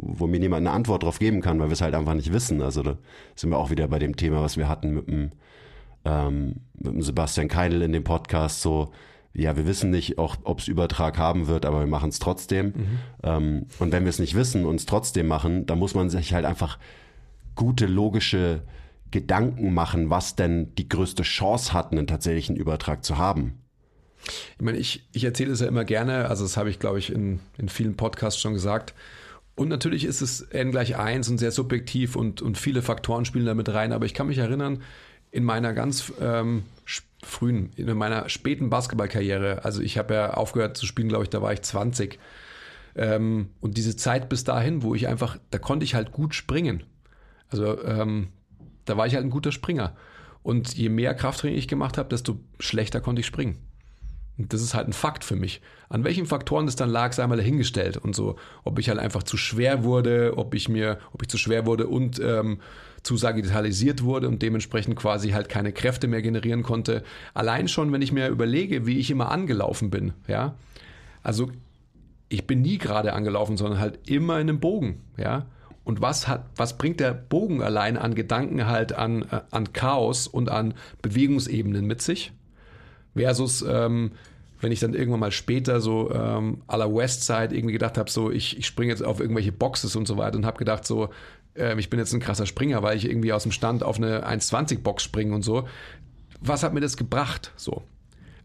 Speaker 2: wo mir niemand eine Antwort drauf geben kann, weil wir es halt einfach nicht wissen. Also da sind wir auch wieder bei dem Thema, was wir hatten mit dem, ähm, mit dem Sebastian Keinl in dem Podcast, so, ja, wir wissen nicht, ob es Übertrag haben wird, aber wir machen es trotzdem. Mhm. Ähm, und wenn wir es nicht wissen und es trotzdem machen, dann muss man sich halt einfach gute, logische Gedanken machen, was denn die größte Chance hat, einen tatsächlichen Übertrag zu haben.
Speaker 1: Ich meine, ich, ich erzähle es ja immer gerne, also das habe ich, glaube ich, in, in vielen Podcasts schon gesagt. Und natürlich ist es n gleich 1 und sehr subjektiv und, und viele Faktoren spielen da mit rein. Aber ich kann mich erinnern, in meiner ganz ähm, frühen, in meiner späten Basketballkarriere, also ich habe ja aufgehört zu spielen, glaube ich, da war ich 20. Ähm, und diese Zeit bis dahin, wo ich einfach, da konnte ich halt gut springen. Also ähm, da war ich halt ein guter Springer. Und je mehr Krafttraining ich gemacht habe, desto schlechter konnte ich springen. Und das ist halt ein Fakt für mich. An welchen Faktoren das dann lag, sei mal dahingestellt und so. Ob ich halt einfach zu schwer wurde, ob ich mir, ob ich zu schwer wurde und ähm, zu sagitalisiert wurde und dementsprechend quasi halt keine Kräfte mehr generieren konnte. Allein schon, wenn ich mir überlege, wie ich immer angelaufen bin, ja. Also ich bin nie gerade angelaufen, sondern halt immer in einem Bogen, ja. Und was hat, was bringt der Bogen allein an Gedanken halt an, äh, an Chaos und an Bewegungsebenen mit sich? Versus, ähm, wenn ich dann irgendwann mal später so ähm, à la Westside irgendwie gedacht habe, so ich, ich springe jetzt auf irgendwelche Boxes und so weiter und habe gedacht, so äh, ich bin jetzt ein krasser Springer, weil ich irgendwie aus dem Stand auf eine 1,20 Box springe und so. Was hat mir das gebracht? So.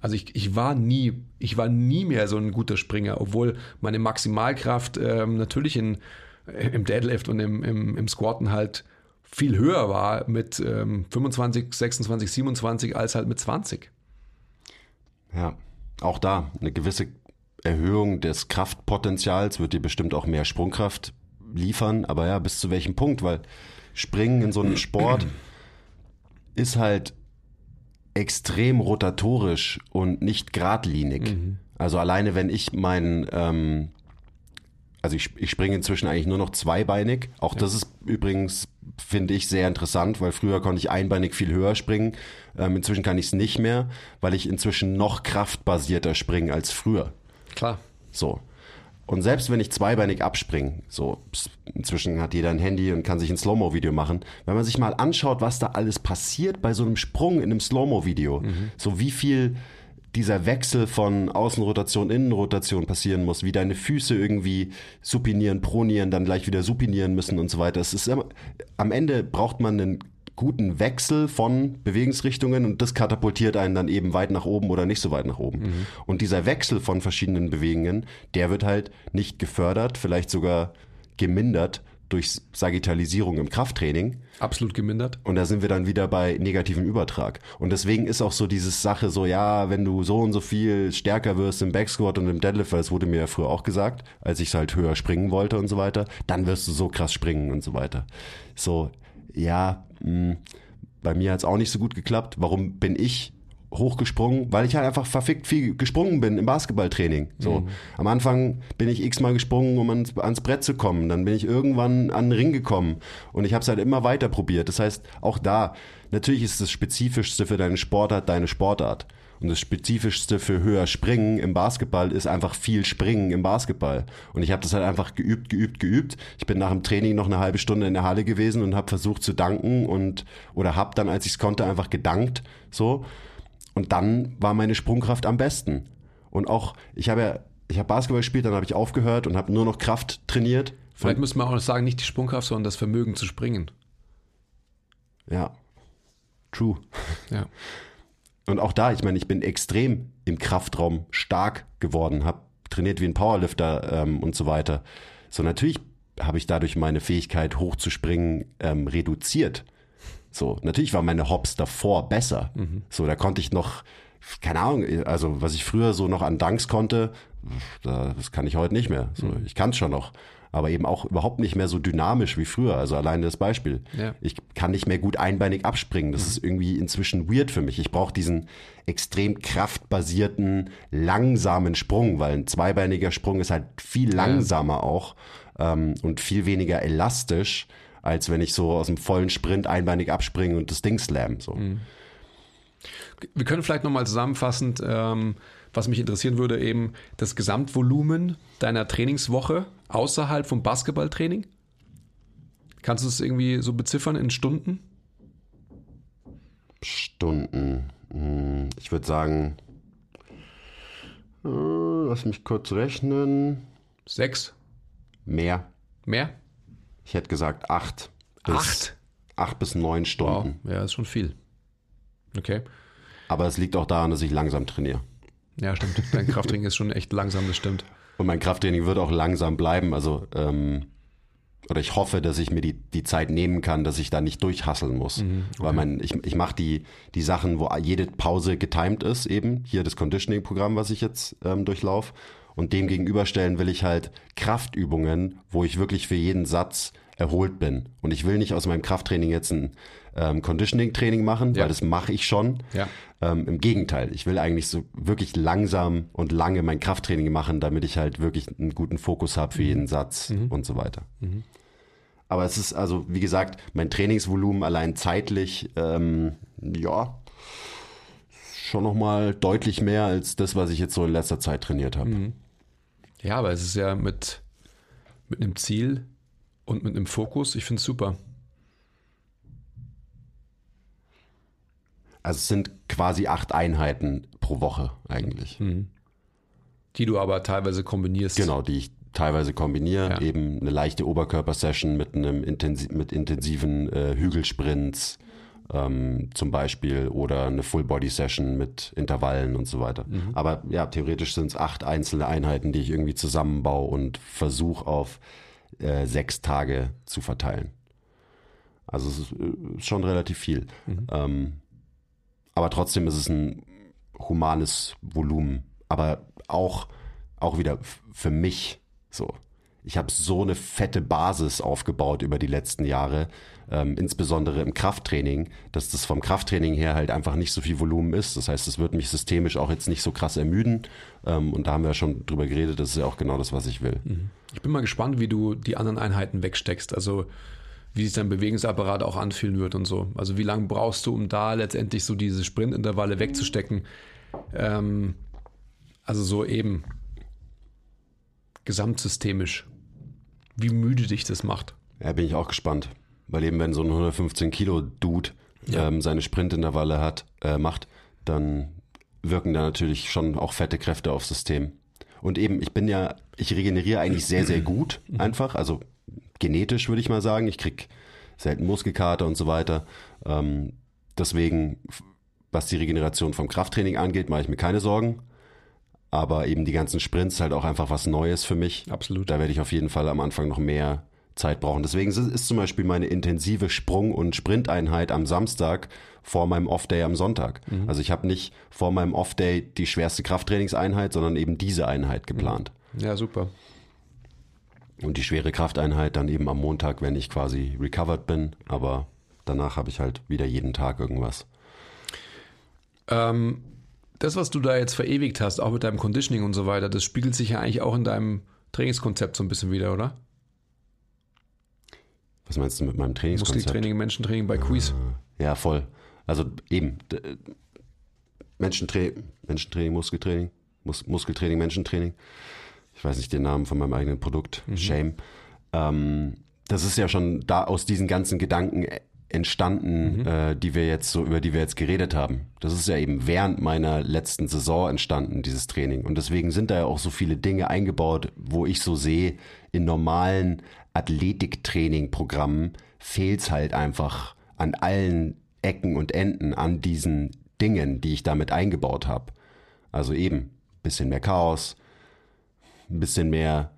Speaker 1: Also ich, ich war nie, ich war nie mehr so ein guter Springer, obwohl meine Maximalkraft ähm, natürlich in, im Deadlift und im, im, im Squatten halt viel höher war mit ähm, 25, 26, 27 als halt mit 20.
Speaker 2: Ja, auch da eine gewisse Erhöhung des Kraftpotenzials wird dir bestimmt auch mehr Sprungkraft liefern, aber ja, bis zu welchem Punkt? Weil Springen in so einem Sport ist halt extrem rotatorisch und nicht geradlinig. Mhm. Also alleine wenn ich meinen ähm, also ich, ich springe inzwischen eigentlich nur noch zweibeinig. Auch ja. das ist übrigens, finde ich, sehr interessant, weil früher konnte ich einbeinig viel höher springen. Ähm, inzwischen kann ich es nicht mehr, weil ich inzwischen noch kraftbasierter springe als früher.
Speaker 1: Klar.
Speaker 2: So. Und selbst wenn ich zweibeinig abspringe, so, inzwischen hat jeder ein Handy und kann sich ein Slow-Mo-Video machen. Wenn man sich mal anschaut, was da alles passiert bei so einem Sprung in einem Slow-Mo-Video, mhm. so wie viel dieser Wechsel von Außenrotation, Innenrotation passieren muss, wie deine Füße irgendwie supinieren, pronieren, dann gleich wieder supinieren müssen und so weiter. Es ist immer, am Ende braucht man einen guten Wechsel von Bewegungsrichtungen und das katapultiert einen dann eben weit nach oben oder nicht so weit nach oben. Mhm. Und dieser Wechsel von verschiedenen Bewegungen, der wird halt nicht gefördert, vielleicht sogar gemindert durch Sagittalisierung im Krafttraining.
Speaker 1: Absolut gemindert.
Speaker 2: Und da sind wir dann wieder bei negativen Übertrag. Und deswegen ist auch so diese Sache so, ja, wenn du so und so viel stärker wirst im Backsquat und im Deadlift, das wurde mir ja früher auch gesagt, als ich halt höher springen wollte und so weiter, dann wirst du so krass springen und so weiter. So, ja, mh, bei mir hat es auch nicht so gut geklappt. Warum bin ich hochgesprungen, weil ich halt einfach verfickt viel gesprungen bin im Basketballtraining. So mhm. am Anfang bin ich x-mal gesprungen, um ans, ans, Brett zu kommen. Dann bin ich irgendwann an den Ring gekommen und ich habe es halt immer weiter probiert. Das heißt, auch da natürlich ist das Spezifischste für deine Sportart deine Sportart. Und das Spezifischste für höher Springen im Basketball ist einfach viel Springen im Basketball. Und ich habe das halt einfach geübt, geübt, geübt. Ich bin nach dem Training noch eine halbe Stunde in der Halle gewesen und habe versucht zu danken und oder habe dann, als ich es konnte, einfach gedankt. So und dann war meine Sprungkraft am besten. Und auch, ich habe ja, ich habe Basketball gespielt, dann habe ich aufgehört und habe nur noch Kraft trainiert.
Speaker 1: Vielleicht müssen wir auch sagen, nicht die Sprungkraft, sondern das Vermögen zu springen.
Speaker 2: Ja, true.
Speaker 1: Ja.
Speaker 2: Und auch da, ich meine, ich bin extrem im Kraftraum stark geworden, habe trainiert wie ein Powerlifter ähm, und so weiter. So natürlich habe ich dadurch meine Fähigkeit hochzuspringen ähm, reduziert. So, natürlich war meine Hops davor besser. Mhm. So, da konnte ich noch, keine Ahnung, also was ich früher so noch an Danks konnte, das kann ich heute nicht mehr. So, mhm. Ich kann es schon noch. Aber eben auch überhaupt nicht mehr so dynamisch wie früher. Also alleine das Beispiel. Ja. Ich kann nicht mehr gut einbeinig abspringen. Das mhm. ist irgendwie inzwischen weird für mich. Ich brauche diesen extrem kraftbasierten, langsamen Sprung, weil ein zweibeiniger Sprung ist halt viel langsamer ja. auch ähm, und viel weniger elastisch als wenn ich so aus dem vollen Sprint einbeinig abspringe und das Ding slam. So. Mhm.
Speaker 1: Wir können vielleicht nochmal zusammenfassend, ähm, was mich interessieren würde, eben das Gesamtvolumen deiner Trainingswoche außerhalb vom Basketballtraining. Kannst du es irgendwie so beziffern in Stunden?
Speaker 2: Stunden. Hm, ich würde sagen, äh, lass mich kurz rechnen.
Speaker 1: Sechs?
Speaker 2: Mehr.
Speaker 1: Mehr?
Speaker 2: Ich hätte gesagt acht.
Speaker 1: Bis, acht?
Speaker 2: Acht bis neun Stunden.
Speaker 1: Wow. Ja, ist schon viel. Okay.
Speaker 2: Aber es liegt auch daran, dass ich langsam trainiere.
Speaker 1: Ja, stimmt. Dein Krafttraining ist schon echt langsam, das stimmt.
Speaker 2: Und mein Krafttraining wird auch langsam bleiben. Also, ähm, oder ich hoffe, dass ich mir die, die Zeit nehmen kann, dass ich da nicht durchhasseln muss. Mhm, okay. Weil mein, ich, ich mache die, die Sachen, wo jede Pause getimed ist, eben. Hier das Conditioning-Programm, was ich jetzt ähm, durchlaufe. Und dem gegenüberstellen will ich halt Kraftübungen, wo ich wirklich für jeden Satz erholt bin. Und ich will nicht aus meinem Krafttraining jetzt ein ähm, Conditioning-Training machen, ja. weil das mache ich schon.
Speaker 1: Ja.
Speaker 2: Ähm, Im Gegenteil, ich will eigentlich so wirklich langsam und lange mein Krafttraining machen, damit ich halt wirklich einen guten Fokus habe für mhm. jeden Satz mhm. und so weiter. Mhm. Aber es ist also, wie gesagt, mein Trainingsvolumen allein zeitlich, ähm, ja, schon nochmal deutlich mehr als das, was ich jetzt so in letzter Zeit trainiert habe. Mhm.
Speaker 1: Ja, aber es ist ja mit, mit einem Ziel und mit einem Fokus. Ich finde es super.
Speaker 2: Also es sind quasi acht Einheiten pro Woche eigentlich. Mhm.
Speaker 1: Die du aber teilweise kombinierst.
Speaker 2: Genau, die ich teilweise kombiniere. Ja. Eben eine leichte Oberkörpersession mit einem intensi mit intensiven äh, Hügelsprints ähm, zum Beispiel oder eine Full-Body-Session mit Intervallen und so weiter. Mhm. Aber ja, theoretisch sind es acht einzelne Einheiten, die ich irgendwie zusammenbaue und versuche auf äh, sechs Tage zu verteilen. Also es ist äh, schon relativ viel. Mhm. Ähm, aber trotzdem ist es ein humanes Volumen. Aber auch, auch wieder für mich so ich habe so eine fette Basis aufgebaut über die letzten Jahre, ähm, insbesondere im Krafttraining, dass das vom Krafttraining her halt einfach nicht so viel Volumen ist. Das heißt, es wird mich systemisch auch jetzt nicht so krass ermüden. Ähm, und da haben wir ja schon drüber geredet, das ist ja auch genau das, was ich will. Mhm.
Speaker 1: Ich bin mal gespannt, wie du die anderen Einheiten wegsteckst. Also wie sich dein Bewegungsapparat auch anfühlen wird und so. Also wie lange brauchst du, um da letztendlich so diese Sprintintervalle wegzustecken? Ähm, also so eben gesamtsystemisch wie müde dich das macht.
Speaker 2: Ja, bin ich auch gespannt. Weil eben, wenn so ein 115 Kilo Dude ja. ähm, seine Sprintintervalle hat, äh, macht, dann wirken da natürlich schon auch fette Kräfte aufs System. Und eben, ich bin ja, ich regeneriere eigentlich sehr, sehr gut einfach. Also genetisch würde ich mal sagen. Ich krieg selten Muskelkater und so weiter. Ähm, deswegen, was die Regeneration vom Krafttraining angeht, mache ich mir keine Sorgen. Aber eben die ganzen Sprints halt auch einfach was Neues für mich.
Speaker 1: Absolut.
Speaker 2: Da werde ich auf jeden Fall am Anfang noch mehr Zeit brauchen. Deswegen ist zum Beispiel meine intensive Sprung- und Sprinteinheit am Samstag vor meinem Off-Day am Sonntag. Mhm. Also ich habe nicht vor meinem Off-Day die schwerste Krafttrainingseinheit, sondern eben diese Einheit geplant.
Speaker 1: Ja, super.
Speaker 2: Und die schwere Krafteinheit dann eben am Montag, wenn ich quasi recovered bin. Aber danach habe ich halt wieder jeden Tag irgendwas.
Speaker 1: Ähm, das, was du da jetzt verewigt hast, auch mit deinem Conditioning und so weiter, das spiegelt sich ja eigentlich auch in deinem Trainingskonzept so ein bisschen wieder, oder?
Speaker 2: Was meinst du mit meinem Trainingskonzept?
Speaker 1: Muskeltraining, Menschentraining bei Quiz.
Speaker 2: Ja, voll. Also eben Menschentraining, Menschentraining, Muskeltraining, Mus Muskeltraining, Menschentraining. Ich weiß nicht den Namen von meinem eigenen Produkt. Mhm. Shame. Ähm, das ist ja schon da aus diesen ganzen Gedanken entstanden, mhm. äh, die wir jetzt so über die wir jetzt geredet haben. Das ist ja eben während meiner letzten Saison entstanden dieses Training und deswegen sind da ja auch so viele Dinge eingebaut, wo ich so sehe in normalen Athletiktraining-Programmen fehlt es halt einfach an allen Ecken und Enden an diesen Dingen, die ich damit eingebaut habe. Also eben bisschen mehr Chaos, ein bisschen mehr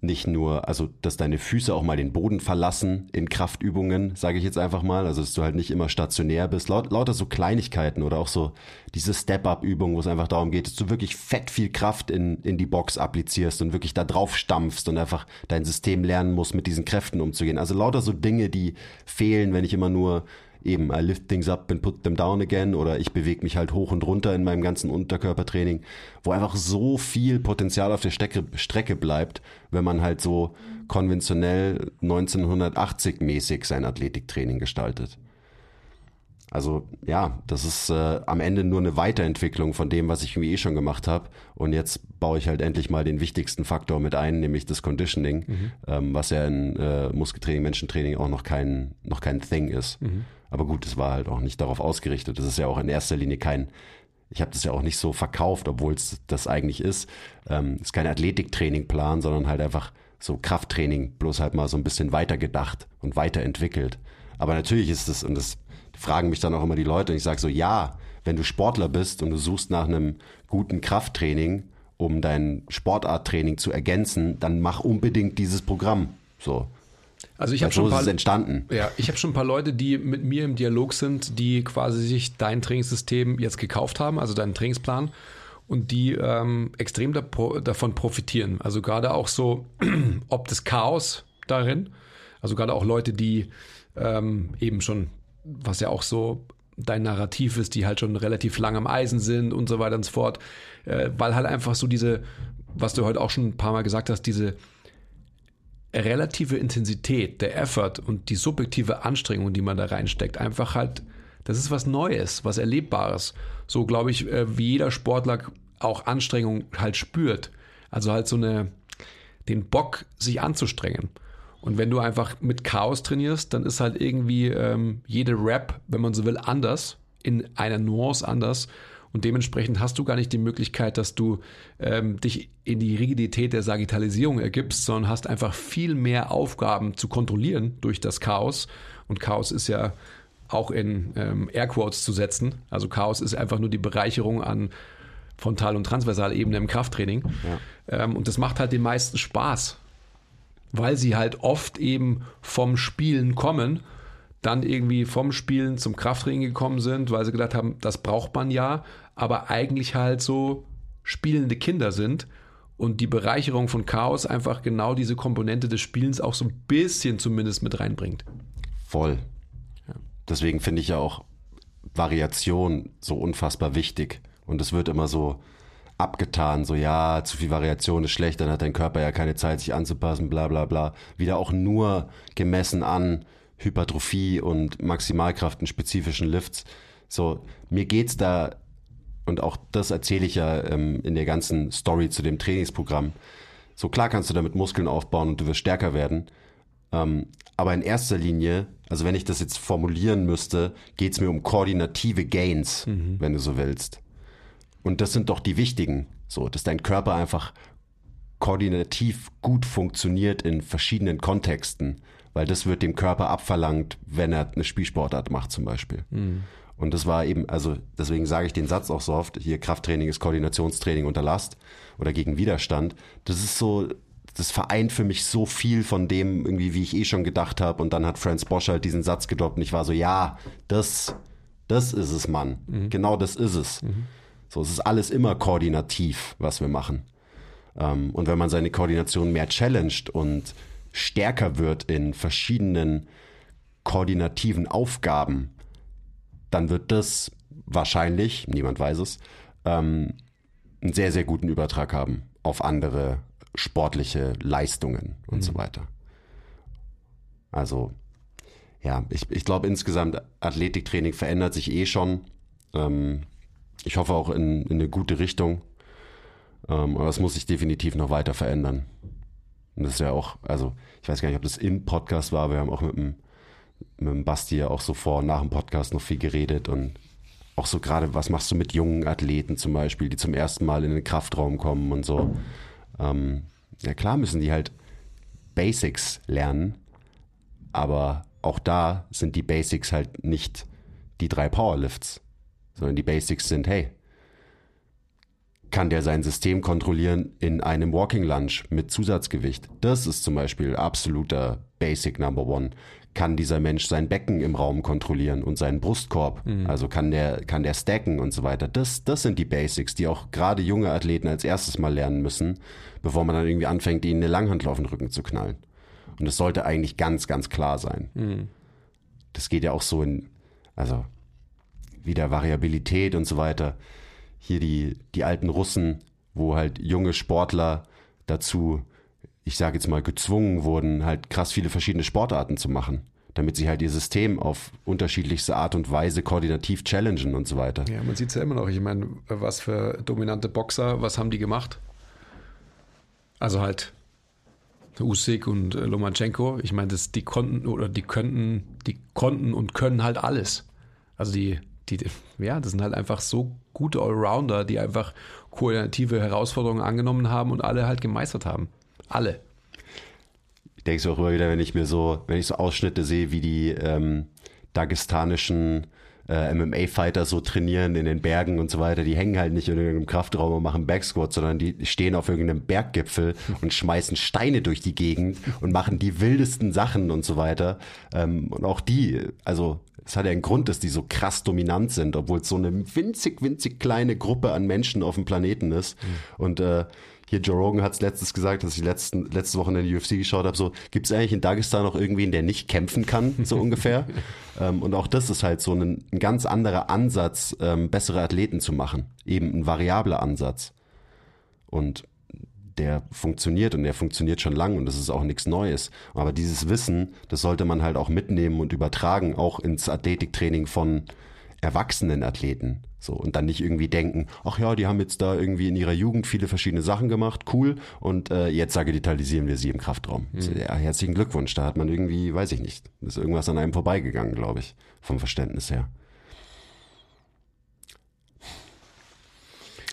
Speaker 2: nicht nur, also dass deine Füße auch mal den Boden verlassen in Kraftübungen, sage ich jetzt einfach mal, also dass du halt nicht immer stationär bist, Laut, lauter so Kleinigkeiten oder auch so diese Step-Up-Übung, wo es einfach darum geht, dass du wirklich fett viel Kraft in, in die Box applizierst und wirklich da drauf stampfst und einfach dein System lernen musst, mit diesen Kräften umzugehen. Also lauter so Dinge, die fehlen, wenn ich immer nur eben I lift things up and put them down again oder ich bewege mich halt hoch und runter in meinem ganzen Unterkörpertraining, wo einfach so viel Potenzial auf der Strecke, Strecke bleibt, wenn man halt so konventionell 1980 mäßig sein Athletiktraining gestaltet. Also ja, das ist äh, am Ende nur eine Weiterentwicklung von dem, was ich irgendwie eh schon gemacht habe. Und jetzt baue ich halt endlich mal den wichtigsten Faktor mit ein, nämlich das Conditioning, mhm. ähm, was ja in äh, Muskeltraining, Menschentraining auch noch kein, noch kein Thing ist. Mhm. Aber gut, es war halt auch nicht darauf ausgerichtet. Das ist ja auch in erster Linie kein, ich habe das ja auch nicht so verkauft, obwohl es das eigentlich ist. Ähm, ist kein Athletiktrainingplan, sondern halt einfach so Krafttraining, bloß halt mal so ein bisschen weitergedacht und weiterentwickelt. Aber natürlich ist es, und das fragen mich dann auch immer die Leute, und ich sage so, ja, wenn du Sportler bist und du suchst nach einem guten Krafttraining, um dein Sportarttraining zu ergänzen, dann mach unbedingt dieses Programm. So.
Speaker 1: Also ich habe schon ein
Speaker 2: paar, entstanden.
Speaker 1: Ja, ich habe schon ein paar Leute, die mit mir im Dialog sind, die quasi sich dein Trainingssystem jetzt gekauft haben, also deinen Trainingsplan und die ähm, extrem da, davon profitieren. Also gerade auch so ob das Chaos darin, also gerade auch Leute, die ähm, eben schon, was ja auch so dein Narrativ ist, die halt schon relativ lang am Eisen sind und so weiter und so fort, äh, weil halt einfach so diese, was du heute auch schon ein paar Mal gesagt hast, diese relative Intensität, der Effort und die subjektive Anstrengung, die man da reinsteckt, einfach halt, das ist was Neues, was Erlebbares. So glaube ich, äh, wie jeder Sportler auch Anstrengung halt spürt. Also halt so eine, den Bock, sich anzustrengen. Und wenn du einfach mit Chaos trainierst, dann ist halt irgendwie ähm, jede Rap, wenn man so will, anders, in einer Nuance anders. Und dementsprechend hast du gar nicht die Möglichkeit, dass du ähm, dich in die Rigidität der Sagittalisierung ergibst, sondern hast einfach viel mehr Aufgaben zu kontrollieren durch das Chaos. Und Chaos ist ja auch in ähm, Airquotes zu setzen. Also Chaos ist einfach nur die Bereicherung an Frontal- und Transversalebene im Krafttraining. Ja. Ähm, und das macht halt den meisten Spaß, weil sie halt oft eben vom Spielen kommen dann irgendwie vom Spielen zum Krafttraining gekommen sind, weil sie gedacht haben, das braucht man ja, aber eigentlich halt so spielende Kinder sind und die Bereicherung von Chaos einfach genau diese Komponente des Spielens auch so ein bisschen zumindest mit reinbringt.
Speaker 2: Voll. Deswegen finde ich ja auch Variation so unfassbar wichtig. Und es wird immer so abgetan, so ja, zu viel Variation ist schlecht, dann hat dein Körper ja keine Zeit, sich anzupassen, bla bla bla. Wieder auch nur gemessen an, Hypertrophie und Maximalkraft in spezifischen Lifts. So, mir geht's da, und auch das erzähle ich ja ähm, in der ganzen Story zu dem Trainingsprogramm. So klar kannst du damit Muskeln aufbauen und du wirst stärker werden. Ähm, aber in erster Linie, also wenn ich das jetzt formulieren müsste, geht's mir um koordinative Gains, mhm. wenn du so willst. Und das sind doch die wichtigen. So, dass dein Körper einfach koordinativ gut funktioniert in verschiedenen Kontexten weil das wird dem Körper abverlangt, wenn er eine Spielsportart macht zum Beispiel. Mhm. Und das war eben, also deswegen sage ich den Satz auch so oft, hier Krafttraining ist Koordinationstraining unter Last oder gegen Widerstand. Das ist so das vereint für mich so viel von dem, irgendwie, wie ich eh schon gedacht habe. Und dann hat Franz Bosch halt diesen Satz gedroppt und ich war so, ja, das, das ist es, Mann. Genau das ist es. So, es ist alles immer koordinativ, was wir machen. Ähm, und wenn man seine Koordination mehr challenged und stärker wird in verschiedenen koordinativen Aufgaben, dann wird das wahrscheinlich, niemand weiß es, ähm, einen sehr, sehr guten Übertrag haben auf andere sportliche Leistungen und so weiter. Also, ja, ich, ich glaube insgesamt, Athletiktraining verändert sich eh schon. Ähm, ich hoffe auch in, in eine gute Richtung. Ähm, aber es muss sich definitiv noch weiter verändern. Und das ist ja auch, also ich weiß gar nicht, ob das im Podcast war, wir haben auch mit dem, mit dem Basti ja auch so vor und nach dem Podcast noch viel geredet und auch so gerade, was machst du mit jungen Athleten zum Beispiel, die zum ersten Mal in den Kraftraum kommen und so. Ähm, ja klar müssen die halt Basics lernen, aber auch da sind die Basics halt nicht die drei Powerlifts, sondern die Basics sind, hey, kann der sein System kontrollieren in einem Walking Lunge mit Zusatzgewicht? Das ist zum Beispiel absoluter Basic Number One. Kann dieser Mensch sein Becken im Raum kontrollieren und seinen Brustkorb? Also kann der, kann der stacken und so weiter? Das, das sind die Basics, die auch gerade junge Athleten als erstes mal lernen müssen, bevor man dann irgendwie anfängt, ihnen eine Langhantel auf den Rücken zu knallen. Und das sollte eigentlich ganz, ganz klar sein. Das geht ja auch so in, also wieder Variabilität und so weiter. Hier die, die alten Russen, wo halt junge Sportler dazu, ich sage jetzt mal, gezwungen wurden, halt krass viele verschiedene Sportarten zu machen, damit sie halt ihr System auf unterschiedlichste Art und Weise koordinativ challengen und so weiter.
Speaker 1: Ja, man sieht es ja immer noch. Ich meine, was für dominante Boxer, was haben die gemacht? Also halt Usyk und äh, Lomachenko. Ich meine, das, die konnten oder die könnten, die konnten und können halt alles. Also die, die, ja, das sind halt einfach so gute Allrounder, die einfach koordinative Herausforderungen angenommen haben und alle halt gemeistert haben. Alle.
Speaker 2: Ich denke so auch immer wieder, wenn ich mir so, wenn ich so Ausschnitte sehe, wie die ähm, dagestanischen äh, MMA-Fighter so trainieren in den Bergen und so weiter, die hängen halt nicht in irgendeinem Kraftraum und machen Backsquats, sondern die stehen auf irgendeinem Berggipfel und schmeißen Steine durch die Gegend und machen die wildesten Sachen und so weiter. Ähm, und auch die, also es hat ja einen Grund, dass die so krass dominant sind, obwohl es so eine winzig, winzig kleine Gruppe an Menschen auf dem Planeten ist. Und äh, hier Joe Rogan hat es letztens gesagt, dass ich letzten, letzte Woche in der UFC geschaut habe, so, gibt es eigentlich in Dagestan noch irgendwen, der nicht kämpfen kann, so ungefähr? ähm, und auch das ist halt so ein, ein ganz anderer Ansatz, ähm, bessere Athleten zu machen. Eben ein variabler Ansatz. Und der funktioniert und der funktioniert schon lang und das ist auch nichts Neues. Aber dieses Wissen, das sollte man halt auch mitnehmen und übertragen, auch ins Athletiktraining von erwachsenen Athleten. So, und dann nicht irgendwie denken, ach ja, die haben jetzt da irgendwie in ihrer Jugend viele verschiedene Sachen gemacht, cool, und äh, jetzt digitalisieren wir sie im Kraftraum. So, ja, herzlichen Glückwunsch, da hat man irgendwie, weiß ich nicht, ist irgendwas an einem vorbeigegangen, glaube ich, vom Verständnis her.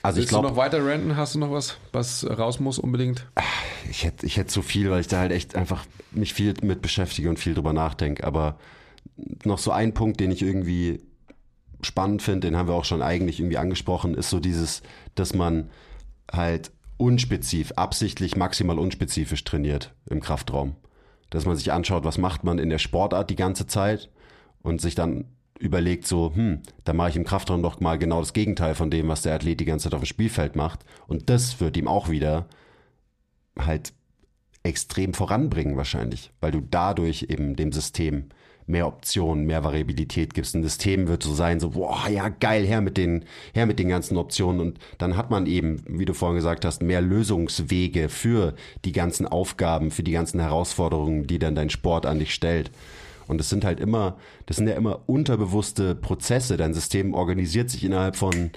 Speaker 2: Also ich
Speaker 1: Willst du
Speaker 2: glaube,
Speaker 1: noch weiter ranten? Hast du noch was, was raus muss unbedingt?
Speaker 2: ich hätte ich hätte so viel, weil ich da halt echt einfach mich viel mit beschäftige und viel drüber nachdenke. Aber noch so ein Punkt, den ich irgendwie spannend finde, den haben wir auch schon eigentlich irgendwie angesprochen, ist so dieses, dass man halt unspezifisch, absichtlich maximal unspezifisch trainiert im Kraftraum. Dass man sich anschaut, was macht man in der Sportart die ganze Zeit und sich dann überlegt so, hm, da mache ich im Kraftraum doch mal genau das Gegenteil von dem, was der Athlet die ganze Zeit auf dem Spielfeld macht. Und das wird ihm auch wieder halt extrem voranbringen wahrscheinlich, weil du dadurch eben dem System mehr Optionen, mehr Variabilität gibst. Ein System wird so sein, so, boah, ja, geil, her mit den, her mit den ganzen Optionen. Und dann hat man eben, wie du vorhin gesagt hast, mehr Lösungswege für die ganzen Aufgaben, für die ganzen Herausforderungen, die dann dein Sport an dich stellt. Und das sind halt immer, das sind ja immer unterbewusste Prozesse. Dein System organisiert sich innerhalb von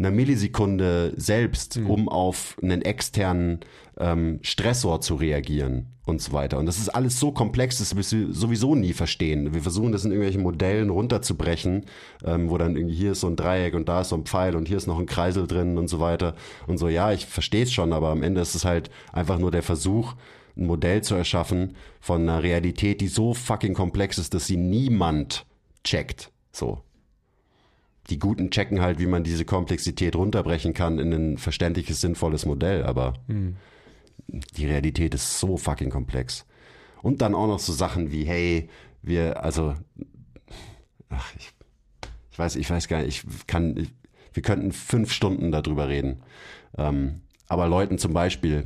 Speaker 2: einer Millisekunde selbst, um auf einen externen ähm, Stressor zu reagieren und so weiter. Und das ist alles so komplex, das du sowieso nie verstehen. Wir versuchen das in irgendwelchen Modellen runterzubrechen, ähm, wo dann irgendwie hier ist so ein Dreieck und da ist so ein Pfeil und hier ist noch ein Kreisel drin und so weiter. Und so, ja, ich verstehe es schon, aber am Ende ist es halt einfach nur der Versuch, ein Modell zu erschaffen von einer Realität, die so fucking komplex ist, dass sie niemand checkt. So. Die Guten checken halt, wie man diese Komplexität runterbrechen kann in ein verständliches, sinnvolles Modell, aber die Realität ist so fucking komplex. Und dann auch noch so Sachen wie, hey, wir, also, ach, ich, ich weiß, ich weiß gar nicht, ich kann, ich, wir könnten fünf Stunden darüber reden. Ähm, aber Leuten zum Beispiel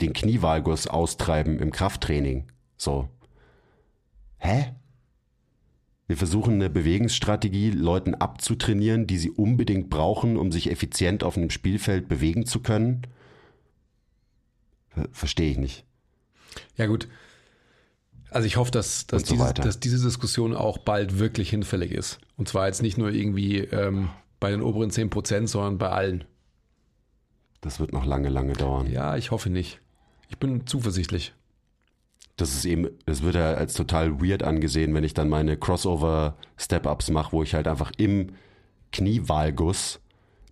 Speaker 2: den Knievalgus austreiben im Krafttraining, so. Hä? Wir versuchen eine Bewegungsstrategie Leuten abzutrainieren, die sie unbedingt brauchen, um sich effizient auf einem Spielfeld bewegen zu können. Verstehe ich nicht.
Speaker 1: Ja, gut. Also ich hoffe, dass, dass,
Speaker 2: so
Speaker 1: dieses, dass diese Diskussion auch bald wirklich hinfällig ist. Und zwar jetzt nicht nur irgendwie ähm, bei den oberen 10 Prozent, sondern bei allen.
Speaker 2: Das wird noch lange, lange dauern.
Speaker 1: Ja, ich hoffe nicht. Ich bin zuversichtlich.
Speaker 2: Das ist eben, das wird ja als total weird angesehen, wenn ich dann meine Crossover-Step-Ups mache, wo ich halt einfach im Knievalgus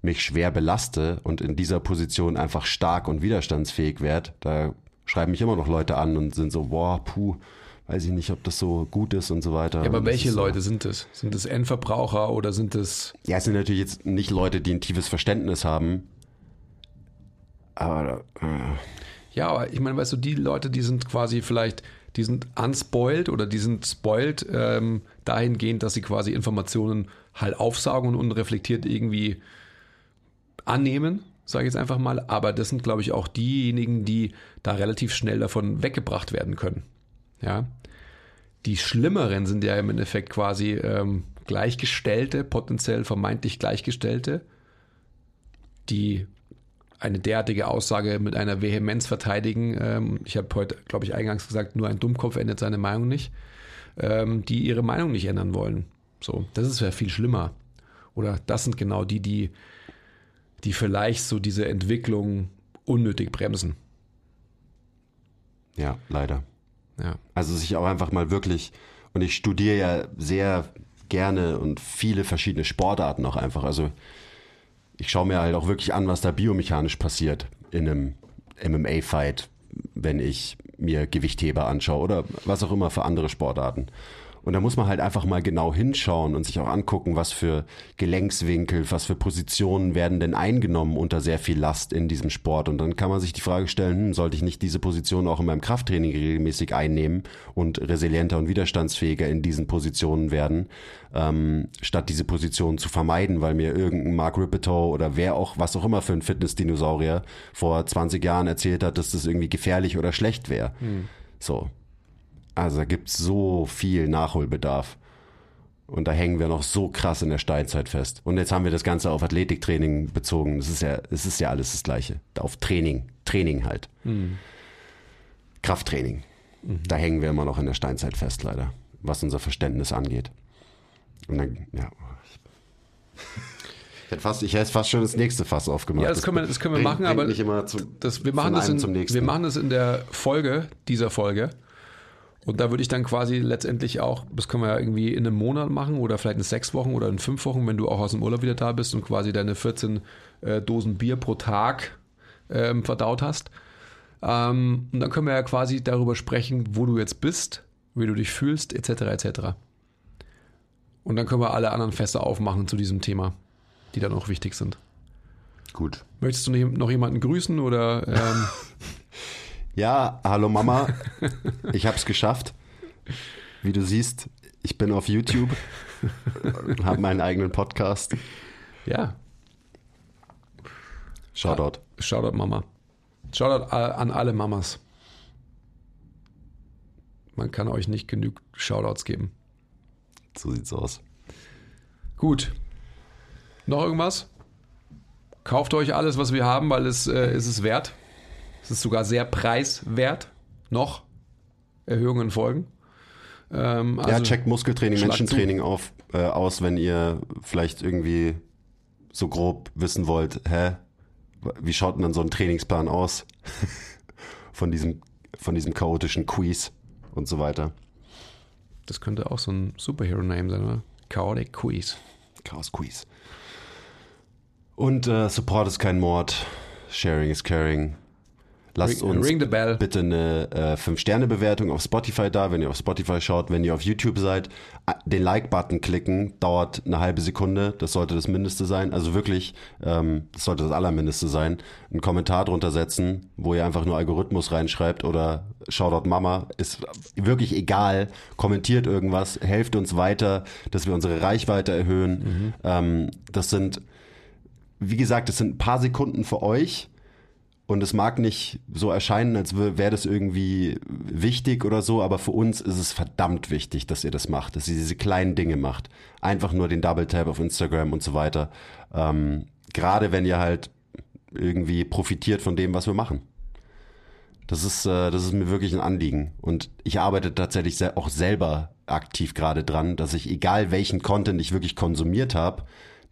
Speaker 2: mich schwer belaste und in dieser Position einfach stark und widerstandsfähig werde. Da schreiben mich immer noch Leute an und sind so, boah, puh, weiß ich nicht, ob das so gut ist und so weiter.
Speaker 1: Ja, aber
Speaker 2: das
Speaker 1: welche
Speaker 2: ist so-
Speaker 1: Leute sind es? Sind es Endverbraucher oder sind es.
Speaker 2: Ja, es sind natürlich jetzt nicht Leute, die ein tiefes Verständnis haben. Aber äh,
Speaker 1: Ja, aber ich meine, weißt du, die Leute, die sind quasi vielleicht, die sind unspoiled oder die sind spoiled ähm, dahingehend, dass sie quasi Informationen halt aufsaugen und unreflektiert irgendwie annehmen, sage ich jetzt einfach mal. Aber das sind, glaube ich, auch diejenigen, die da relativ schnell davon weggebracht werden können. Ja. Die Schlimmeren sind ja im Endeffekt quasi ähm, Gleichgestellte, potenziell vermeintlich Gleichgestellte, die eine derartige Aussage mit einer Vehemenz verteidigen. Ähm, ich habe heute, glaube ich, eingangs gesagt, nur ein Dummkopf ändert seine Meinung nicht, ähm, die ihre Meinung nicht ändern wollen. So, das ist ja viel schlimmer. Oder das sind genau die, die, die vielleicht so diese Entwicklung unnötig bremsen.
Speaker 2: ja, leider.
Speaker 1: Ja.
Speaker 2: Also sich auch einfach mal wirklich, und ich studiere ja sehr gerne und viele verschiedene Sportarten auch einfach. Also ich schaue mir halt auch wirklich an, was da biomechanisch passiert in einem MMA-Fight, wenn ich mir Gewichtheber anschaue oder was auch immer für andere Sportarten. Und da muss man halt einfach mal genau hinschauen und sich auch angucken, was für Gelenkswinkel, was für Positionen werden denn eingenommen unter sehr viel Last in diesem Sport. Und dann kann man sich die Frage stellen, hm, sollte ich nicht diese Position auch in meinem Krafttraining regelmäßig einnehmen und resilienter und widerstandsfähiger in diesen Positionen werden, ähm, statt diese Positionen zu vermeiden, weil mir irgendein Mark Ripetoe oder wer auch, was auch immer für ein Fitnessdinosaurier vor 20 Jahren erzählt hat, dass das irgendwie gefährlich oder schlecht wäre. So. Also da gibt es so viel Nachholbedarf. Und da hängen wir noch so krass in der Steinzeit fest. Und jetzt haben wir das Ganze auf Athletiktraining bezogen. Es ist ja, es ist ja alles das Gleiche. Auf Training. Training halt. Krafttraining. Da hängen wir immer noch in der Steinzeit fest, leider. Was unser Verständnis angeht. Und dann, ja. Ich hätte fast, ich hätte fast schon das nächste Fass aufgemacht.
Speaker 1: Ja, das können wir, das können wir machen, aber
Speaker 2: zu,
Speaker 1: das, wir, machen das in,
Speaker 2: zum nächsten.
Speaker 1: wir machen das in der Folge dieser Folge. Und da würde ich dann quasi letztendlich auch, das können wir ja irgendwie in einem Monat machen oder vielleicht in sechs Wochen oder in fünf Wochen, wenn du auch aus dem Urlaub wieder da bist und quasi deine 14 äh, Dosen Bier pro Tag ähm, verdaut hast. Ähm, und dann können wir ja quasi darüber sprechen, wo du jetzt bist, wie du dich fühlst, etc. etc. Und dann können wir alle anderen Fässer aufmachen zu diesem Thema, die dann auch wichtig sind.
Speaker 2: Gut.
Speaker 1: Möchtest du noch jemanden grüßen oder ähm,
Speaker 2: Ja, hallo Mama. Ich hab's geschafft. Wie du siehst, ich bin auf YouTube, habe meinen eigenen Podcast.
Speaker 1: ja,
Speaker 2: Shoutout.
Speaker 1: Shoutout Mama. Shoutout an alle Mamas. Man kann euch nicht genug Shoutouts geben.
Speaker 2: So sieht's aus.
Speaker 1: Gut. Noch irgendwas? Kauft euch alles, was wir haben, weil es äh, ist es wert. Es ist sogar sehr preiswert. Noch. Erhöhungen folgen. Ähm,
Speaker 2: ja,
Speaker 1: also-
Speaker 2: checkt Muskeltraining, Menschentraining auf, äh, aus, wenn ihr vielleicht irgendwie so grob wissen wollt, hä, wie schaut denn dann so ein Trainingsplan aus von diesem, von diesem chaotischen Quiz und so weiter.
Speaker 1: Das könnte auch so ein Superhero-Name sein, oder? Chaotic Quiz.
Speaker 2: Chaos Quiz. Und äh, Support ist kein Mord, Sharing is Caring. Lasst
Speaker 1: Ring-
Speaker 2: uns
Speaker 1: ring
Speaker 2: bitte eine äh, 5-Sterne-Bewertung auf Spotify da, wenn ihr auf Spotify schaut. Wenn ihr auf YouTube seid, den Like-Button klicken, dauert eine halbe Sekunde. Das sollte das Mindeste sein. Also wirklich, ähm, das sollte das Allermindeste sein. Einen Kommentar drunter setzen, wo ihr einfach nur Algorithmus reinschreibt oder Shoutout Mama. Ist wirklich egal. Kommentiert irgendwas, helft uns weiter, dass wir unsere Reichweite erhöhen. Ähm, das sind, wie gesagt, das sind ein paar Sekunden für euch. Und es mag nicht so erscheinen, als wäre das irgendwie wichtig oder so, aber für uns ist es verdammt wichtig, dass ihr das macht, dass ihr diese kleinen Dinge macht. Einfach nur den Double Tap auf Instagram und so weiter. Ähm, gerade wenn ihr halt irgendwie profitiert von dem, was wir machen. Das ist, äh, das ist mir wirklich ein Anliegen. Und ich arbeite tatsächlich auch selber aktiv gerade dran, dass ich, egal welchen Content ich wirklich konsumiert habe,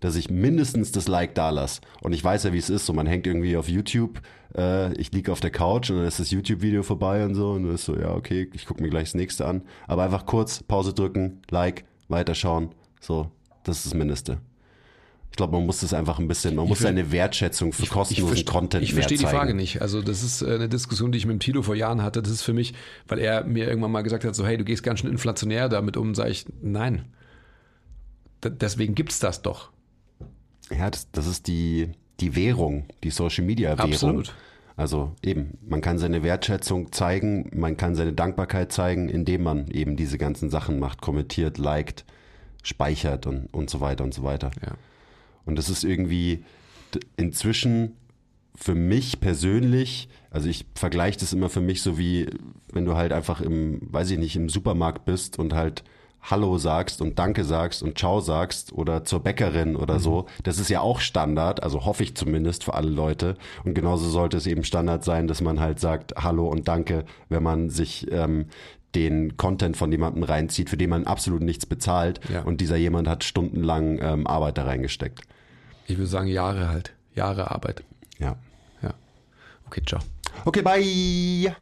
Speaker 2: dass ich mindestens das Like da lasse. Und ich weiß ja, wie es ist. So, man hängt irgendwie auf YouTube, äh, ich liege auf der Couch und dann ist das YouTube-Video vorbei und so. Und dann ist so, ja, okay, ich gucke mir gleich das nächste an. Aber einfach kurz Pause drücken, Like, weiterschauen. So, das ist das Mindeste. Ich glaube, man muss das einfach ein bisschen, man muss
Speaker 1: ver-
Speaker 2: seine Wertschätzung für kostenlosen
Speaker 1: verste-
Speaker 2: Content
Speaker 1: ich verstehe die. Frage nicht. Also das ist äh, eine Diskussion, die ich mit dem Tilo vor Jahren hatte. Das ist für mich, weil er mir irgendwann mal gesagt hat, so hey, du gehst ganz schön inflationär damit um, sage ich, nein. D deswegen gibt's das doch.
Speaker 2: Ja, das, das ist die, die Währung, die Social Media Währung.
Speaker 1: Absolut.
Speaker 2: Also eben, man kann seine Wertschätzung zeigen, man kann seine Dankbarkeit zeigen, indem man eben diese ganzen Sachen macht, kommentiert, liked, speichert und, und so weiter und so weiter.
Speaker 1: Ja.
Speaker 2: Und das ist irgendwie inzwischen für mich persönlich, also ich vergleiche das immer für mich so wie, wenn du halt einfach im, weiß ich nicht, im Supermarkt bist und halt Hallo sagst und Danke sagst und Ciao sagst oder zur Bäckerin oder so. Das ist ja auch Standard, also hoffe ich zumindest für alle Leute. Und genauso sollte es eben Standard sein, dass man halt sagt Hallo und Danke, wenn man sich ähm, den Content von jemandem reinzieht, für den man absolut nichts bezahlt.
Speaker 1: Ja.
Speaker 2: Und dieser jemand hat stundenlang ähm, Arbeit da reingesteckt.
Speaker 1: Ich würde sagen Jahre halt. Jahre Arbeit.
Speaker 2: Ja.
Speaker 1: Ja. Okay, ciao.
Speaker 2: Okay, bye.